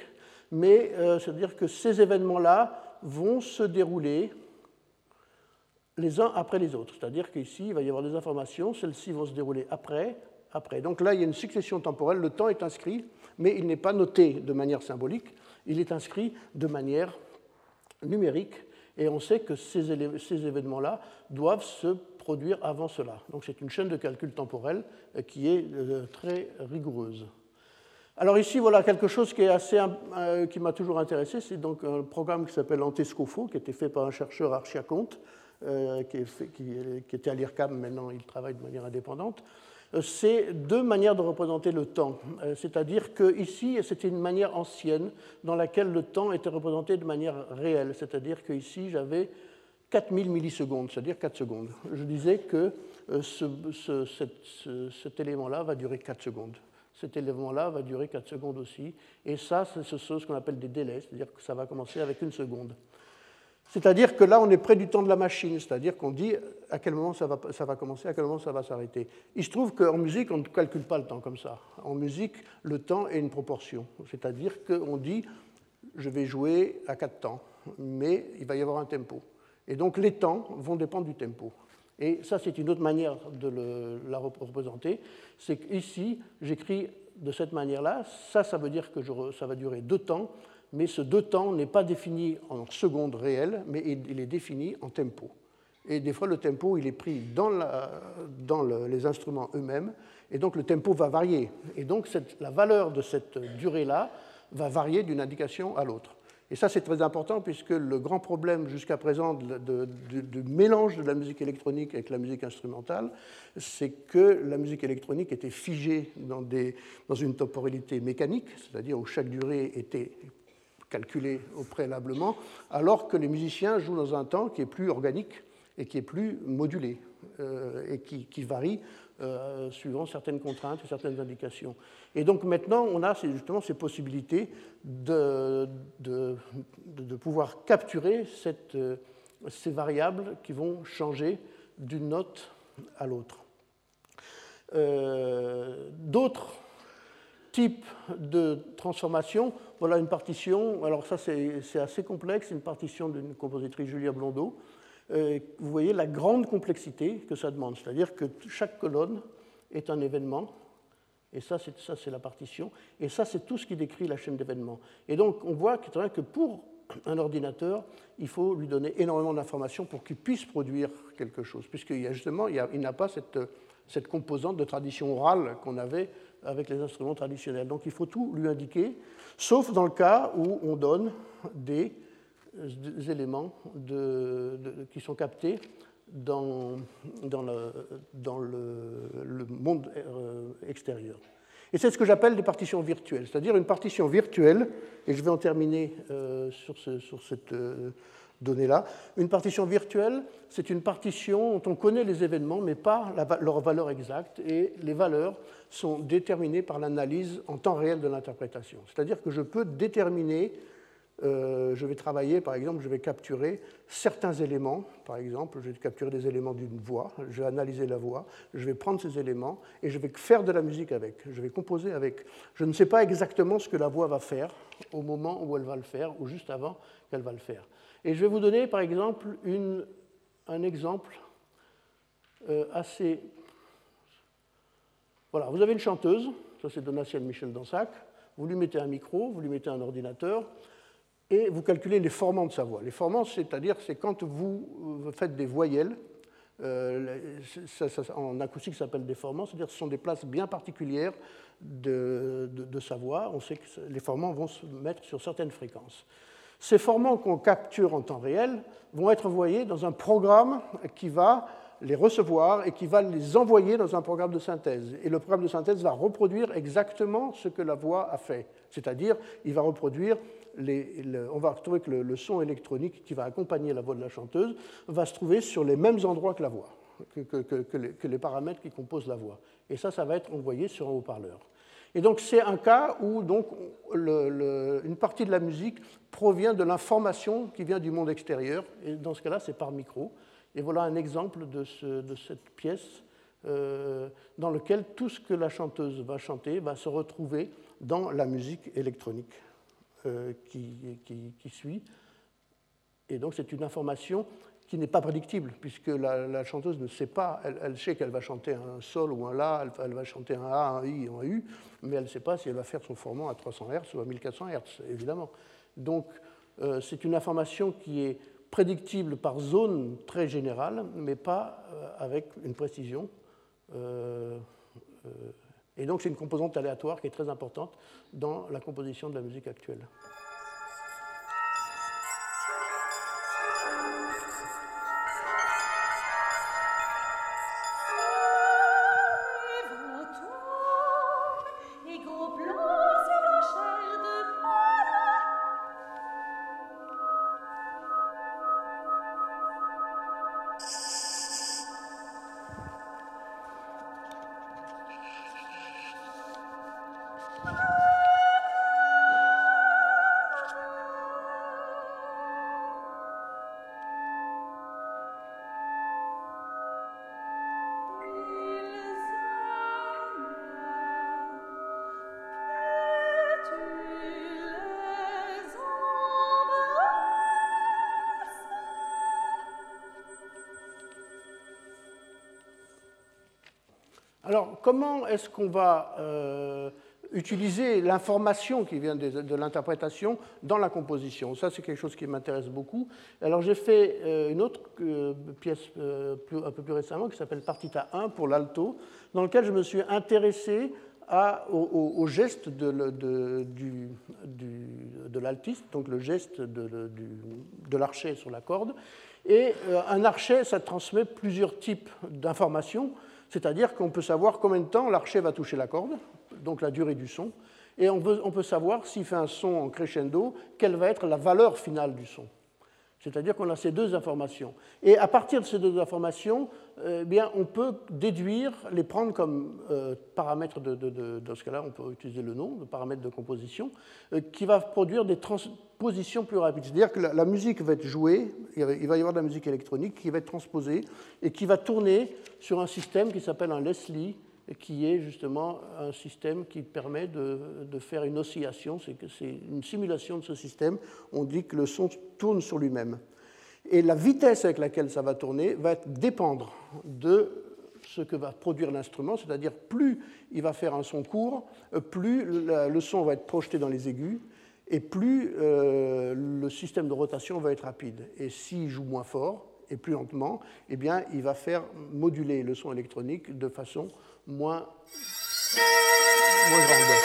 Speaker 1: mais euh, c'est-à-dire que ces événements-là vont se dérouler les uns après les autres. C'est-à-dire qu'ici, il va y avoir des informations, celles-ci vont se dérouler après, après. Donc là, il y a une succession temporelle, le temps est inscrit, mais il n'est pas noté de manière symbolique, il est inscrit de manière numérique, et on sait que ces, événements-là doivent se produire avant cela. Donc c'est une chaîne de calcul temporel euh, qui est euh, très rigoureuse. Alors ici, voilà quelque chose qui, euh, qui m'a toujours intéressé, c'est donc un programme qui s'appelle Antescofo, qui a été fait par un chercheur Archiaconte, qui, qui, était à l'IRCAM, maintenant il travaille de manière indépendante, c'est deux manières de représenter le temps. C'est-à-dire qu'ici, c'était une manière ancienne dans laquelle le temps était représenté de manière réelle. C'est-à-dire qu'ici, j'avais 4000 millisecondes, c'est-à-dire 4 secondes. Je disais que euh, cet, élément-là va durer 4 secondes. Cet élément-là va durer 4 secondes aussi. Et ça, c'est ce qu'on appelle des délais, c'est-à-dire que ça va commencer avec une seconde. C'est-à-dire que là, on est près du temps de la machine, c'est-à-dire qu'on dit à quel moment ça va, commencer, à quel moment ça va s'arrêter. Il se trouve qu'en musique, on ne calcule pas le temps comme ça. En musique, le temps est une proportion, c'est-à-dire qu'on dit je vais jouer à quatre temps, mais il va y avoir un tempo. Et donc les temps vont dépendre du tempo. Et ça, c'est une autre manière de la représenter. C'est qu'ici, j'écris de cette manière-là. Ça, ça veut dire que ça va durer deux temps mais ce deux temps n'est pas défini en secondes réelles, mais il est défini en tempo. Et des fois, le tempo, il est pris dans, les instruments eux-mêmes, et donc le tempo va varier. Et donc la valeur de cette durée-là va varier d'une indication à l'autre. Et ça, c'est très important puisque le grand problème jusqu'à présent du mélange de la musique électronique avec la musique instrumentale, c'est que la musique électronique était figée dans, une temporalité mécanique, c'est-à-dire où chaque durée était calculé au préalablement, alors que les musiciens jouent dans un temps qui est plus organique et qui est plus modulé euh, et qui, varie euh, suivant certaines contraintes et certaines indications. Et donc maintenant, on a justement ces possibilités de, de, pouvoir capturer euh, ces variables qui vont changer d'une note à l'autre. D'autres type de transformation. Voilà une partition. Alors ça, c'est assez complexe. une partition d'une compositrice Julia Blondeau. Euh, vous voyez la grande complexité que ça demande. C'est-à-dire que chaque colonne est un événement. Et ça, c'est la partition. Et ça, c'est tout ce qui décrit la chaîne d'événements. Et donc, on voit que pour un ordinateur, il faut lui donner énormément d'informations pour qu'il puisse produire quelque chose, puisqu'il y a justement, il n'a pas cette, cette composante de tradition orale qu'on avait avec les instruments traditionnels. Donc il faut tout lui indiquer, sauf dans le cas où on donne des, éléments qui sont captés dans, le, monde euh, extérieur. Et c'est ce que j'appelle des partitions virtuelles, c'est-à-dire une partition virtuelle, et je vais en terminer euh, sur, ce, sur, cette euh, donnée-là. Une partition virtuelle, c'est une partition dont on connaît les événements, mais pas leur valeur exacte, et les valeurs sont déterminées par l'analyse en temps réel de l'interprétation. C'est-à-dire que je peux déterminer, euh, je vais travailler, par exemple, je vais capturer certains éléments, par exemple, je vais capturer des éléments d'une voix, je vais analyser la voix, je vais prendre ces éléments et je vais faire de la musique avec, je vais composer avec. Je ne sais pas exactement ce que la voix va faire au moment où elle va le faire, ou juste avant qu'elle va le faire. Et je vais vous donner par exemple un exemple euh, assez... Voilà, vous avez une chanteuse, ça c'est Donatienne Michel Dansac, vous lui mettez un micro, vous lui mettez un ordinateur, et vous calculez les formants de sa voix. Les formants, c'est-à-dire, c'est quand vous faites des voyelles, euh, en acoustique, ça s'appelle des formants, c'est-à-dire ce sont des places bien particulières de, de, sa voix. On sait que les formants vont se mettre sur certaines fréquences. Ces formants qu'on capture en temps réel vont être envoyés dans un programme qui va les recevoir et qui va les envoyer dans un programme de synthèse. Et le programme de synthèse va reproduire exactement ce que la voix a fait. C'est-à-dire, il va reproduire, on va retrouver que le, son électronique qui va accompagner la voix de la chanteuse va se trouver sur les mêmes endroits que la voix, que, que les paramètres qui composent la voix. Et ça, ça va être envoyé sur un haut-parleur. Et donc c'est un cas où donc, une partie de la musique provient de l'information qui vient du monde extérieur, et dans ce cas-là c'est par micro. Et voilà un exemple de, cette pièce euh, dans laquelle tout ce que la chanteuse va chanter va se retrouver dans la musique électronique euh, qui, suit. Et donc c'est une information qui n'est pas prédictible, puisque la, chanteuse ne sait pas, elle, sait qu'elle va chanter un sol ou un la, elle, va chanter un a, un i ou un u, mais elle ne sait pas si elle va faire son formant à 300 Hz ou à 1400 Hz, évidemment. Donc euh, c'est une information qui est prédictible par zone très générale, mais pas euh, avec une précision. Et donc c'est une composante aléatoire qui est très importante dans la composition de la musique actuelle. Comment est-ce qu'on va euh, utiliser l'information qui vient de, l'interprétation dans la composition? Ça, c'est quelque chose qui m'intéresse beaucoup. Alors, j'ai fait euh, une autre euh, pièce un peu plus récemment qui s'appelle Partita 1 pour l'alto, dans lequel je me suis intéressé au, geste de, de l'altiste, donc le geste de, l'archet sur la corde. Et un archet, ça transmet plusieurs types d'informations c'est-à-dire qu'on peut savoir combien de temps l'archet va toucher la corde, donc la durée du son, et on peut, savoir s'il fait un son en crescendo, quelle va être la valeur finale du son. C'est-à-dire qu'on a ces deux informations. Et à partir de ces deux informations, eh on peut déduire, les prendre comme euh, paramètres de, Dans ce cas-là, on peut utiliser le nom, le paramètre de composition, euh, qui va produire des transpositions plus rapides. C'est-à-dire que la, musique va être jouée, il va y avoir de la musique électronique qui va être transposée et qui va tourner sur un système qui s'appelle un Leslie, qui est justement un système qui permet de, faire une oscillation, c'est une simulation de ce système, on dit que le son tourne sur lui-même. Et la vitesse avec laquelle ça va tourner va dépendre de ce que va produire l'instrument, c'est-à-dire plus il va faire un son court, plus le son va être projeté dans les aigus, et plus euh, le système de rotation va être rapide. Et s'il joue moins fort et plus lentement, eh bien, il va faire moduler le son électronique de façon moins, moins grande.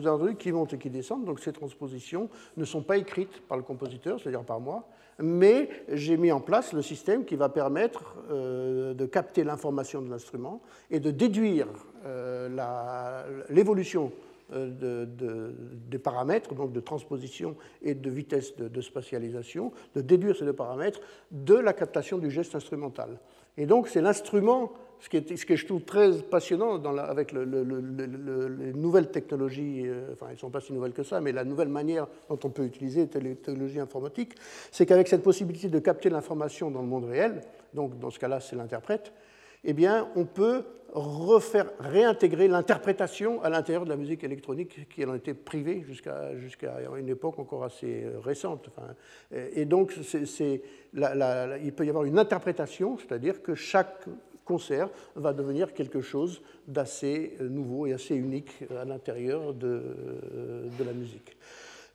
Speaker 1: Vous avez qui montent et qui descendent, donc ces transpositions, ne sont pas écrites par le compositeur, c'est-à-dire par moi, mais j'ai mis en place le système qui va permettre euh, de capter l'information de l'instrument et de déduire euh, l'évolution de, des paramètres, donc de transposition et de vitesse de, spatialisation, de déduire ces deux paramètres de la captation du geste instrumental. Et donc c'est l'instrument ce, qui est, ce que je trouve très passionnant avec les nouvelles technologies, euh, enfin elles ne sont pas si nouvelles que ça, mais la nouvelle manière dont on peut utiliser les technologies informatiques, c'est qu'avec cette possibilité de capter l'information dans le monde réel, donc dans ce cas-là c'est l'interprète, eh bien on peut refaire, réintégrer l'interprétation à l'intérieur de la musique électronique qui en était privée jusqu'à jusqu'à une époque encore assez euh, récente. Et donc il peut y avoir une interprétation, c'est-à-dire que chaque va devenir quelque chose d'assez euh, nouveau et assez unique à l'intérieur de, euh, de, la musique.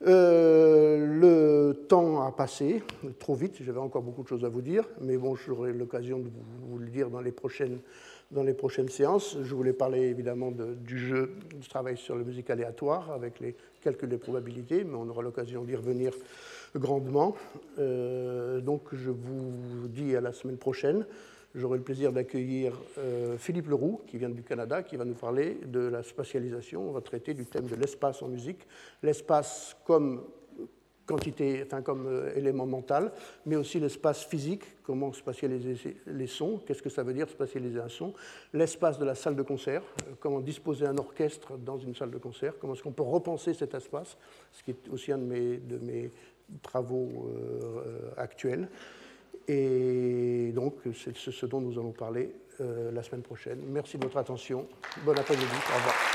Speaker 1: Euh, le temps a passé trop vite, j'avais encore beaucoup de choses à vous dire, mais bon, j'aurai l'occasion de vous, le dire dans les prochaines, dans les prochaines séances. Je voulais parler évidemment du jeu, du travail sur la musique aléatoire avec les calculs des probabilités, mais on aura l'occasion d'y revenir grandement. donc je vous dis à la semaine prochaine j'aurai le plaisir d'accueillir euh, Philippe Leroux, qui vient du Canada, qui va nous parler de la spatialisation. On va traiter du thème de l'espace en musique. L'espace comme quantité, enfin comme euh, élément mental, mais aussi l'espace physique, comment spatialiser les sons, qu'est-ce que ça veut dire spatialiser un son, l'espace de la salle de concert, euh, comment disposer un orchestre dans une salle de concert, comment est-ce qu'on peut repenser cet espace, ce qui est aussi un de mes, de mes travaux actuels. Et donc, c'est ce dont nous allons parler euh, la semaine prochaine. Merci de votre attention. Bon après-midi. Au revoir.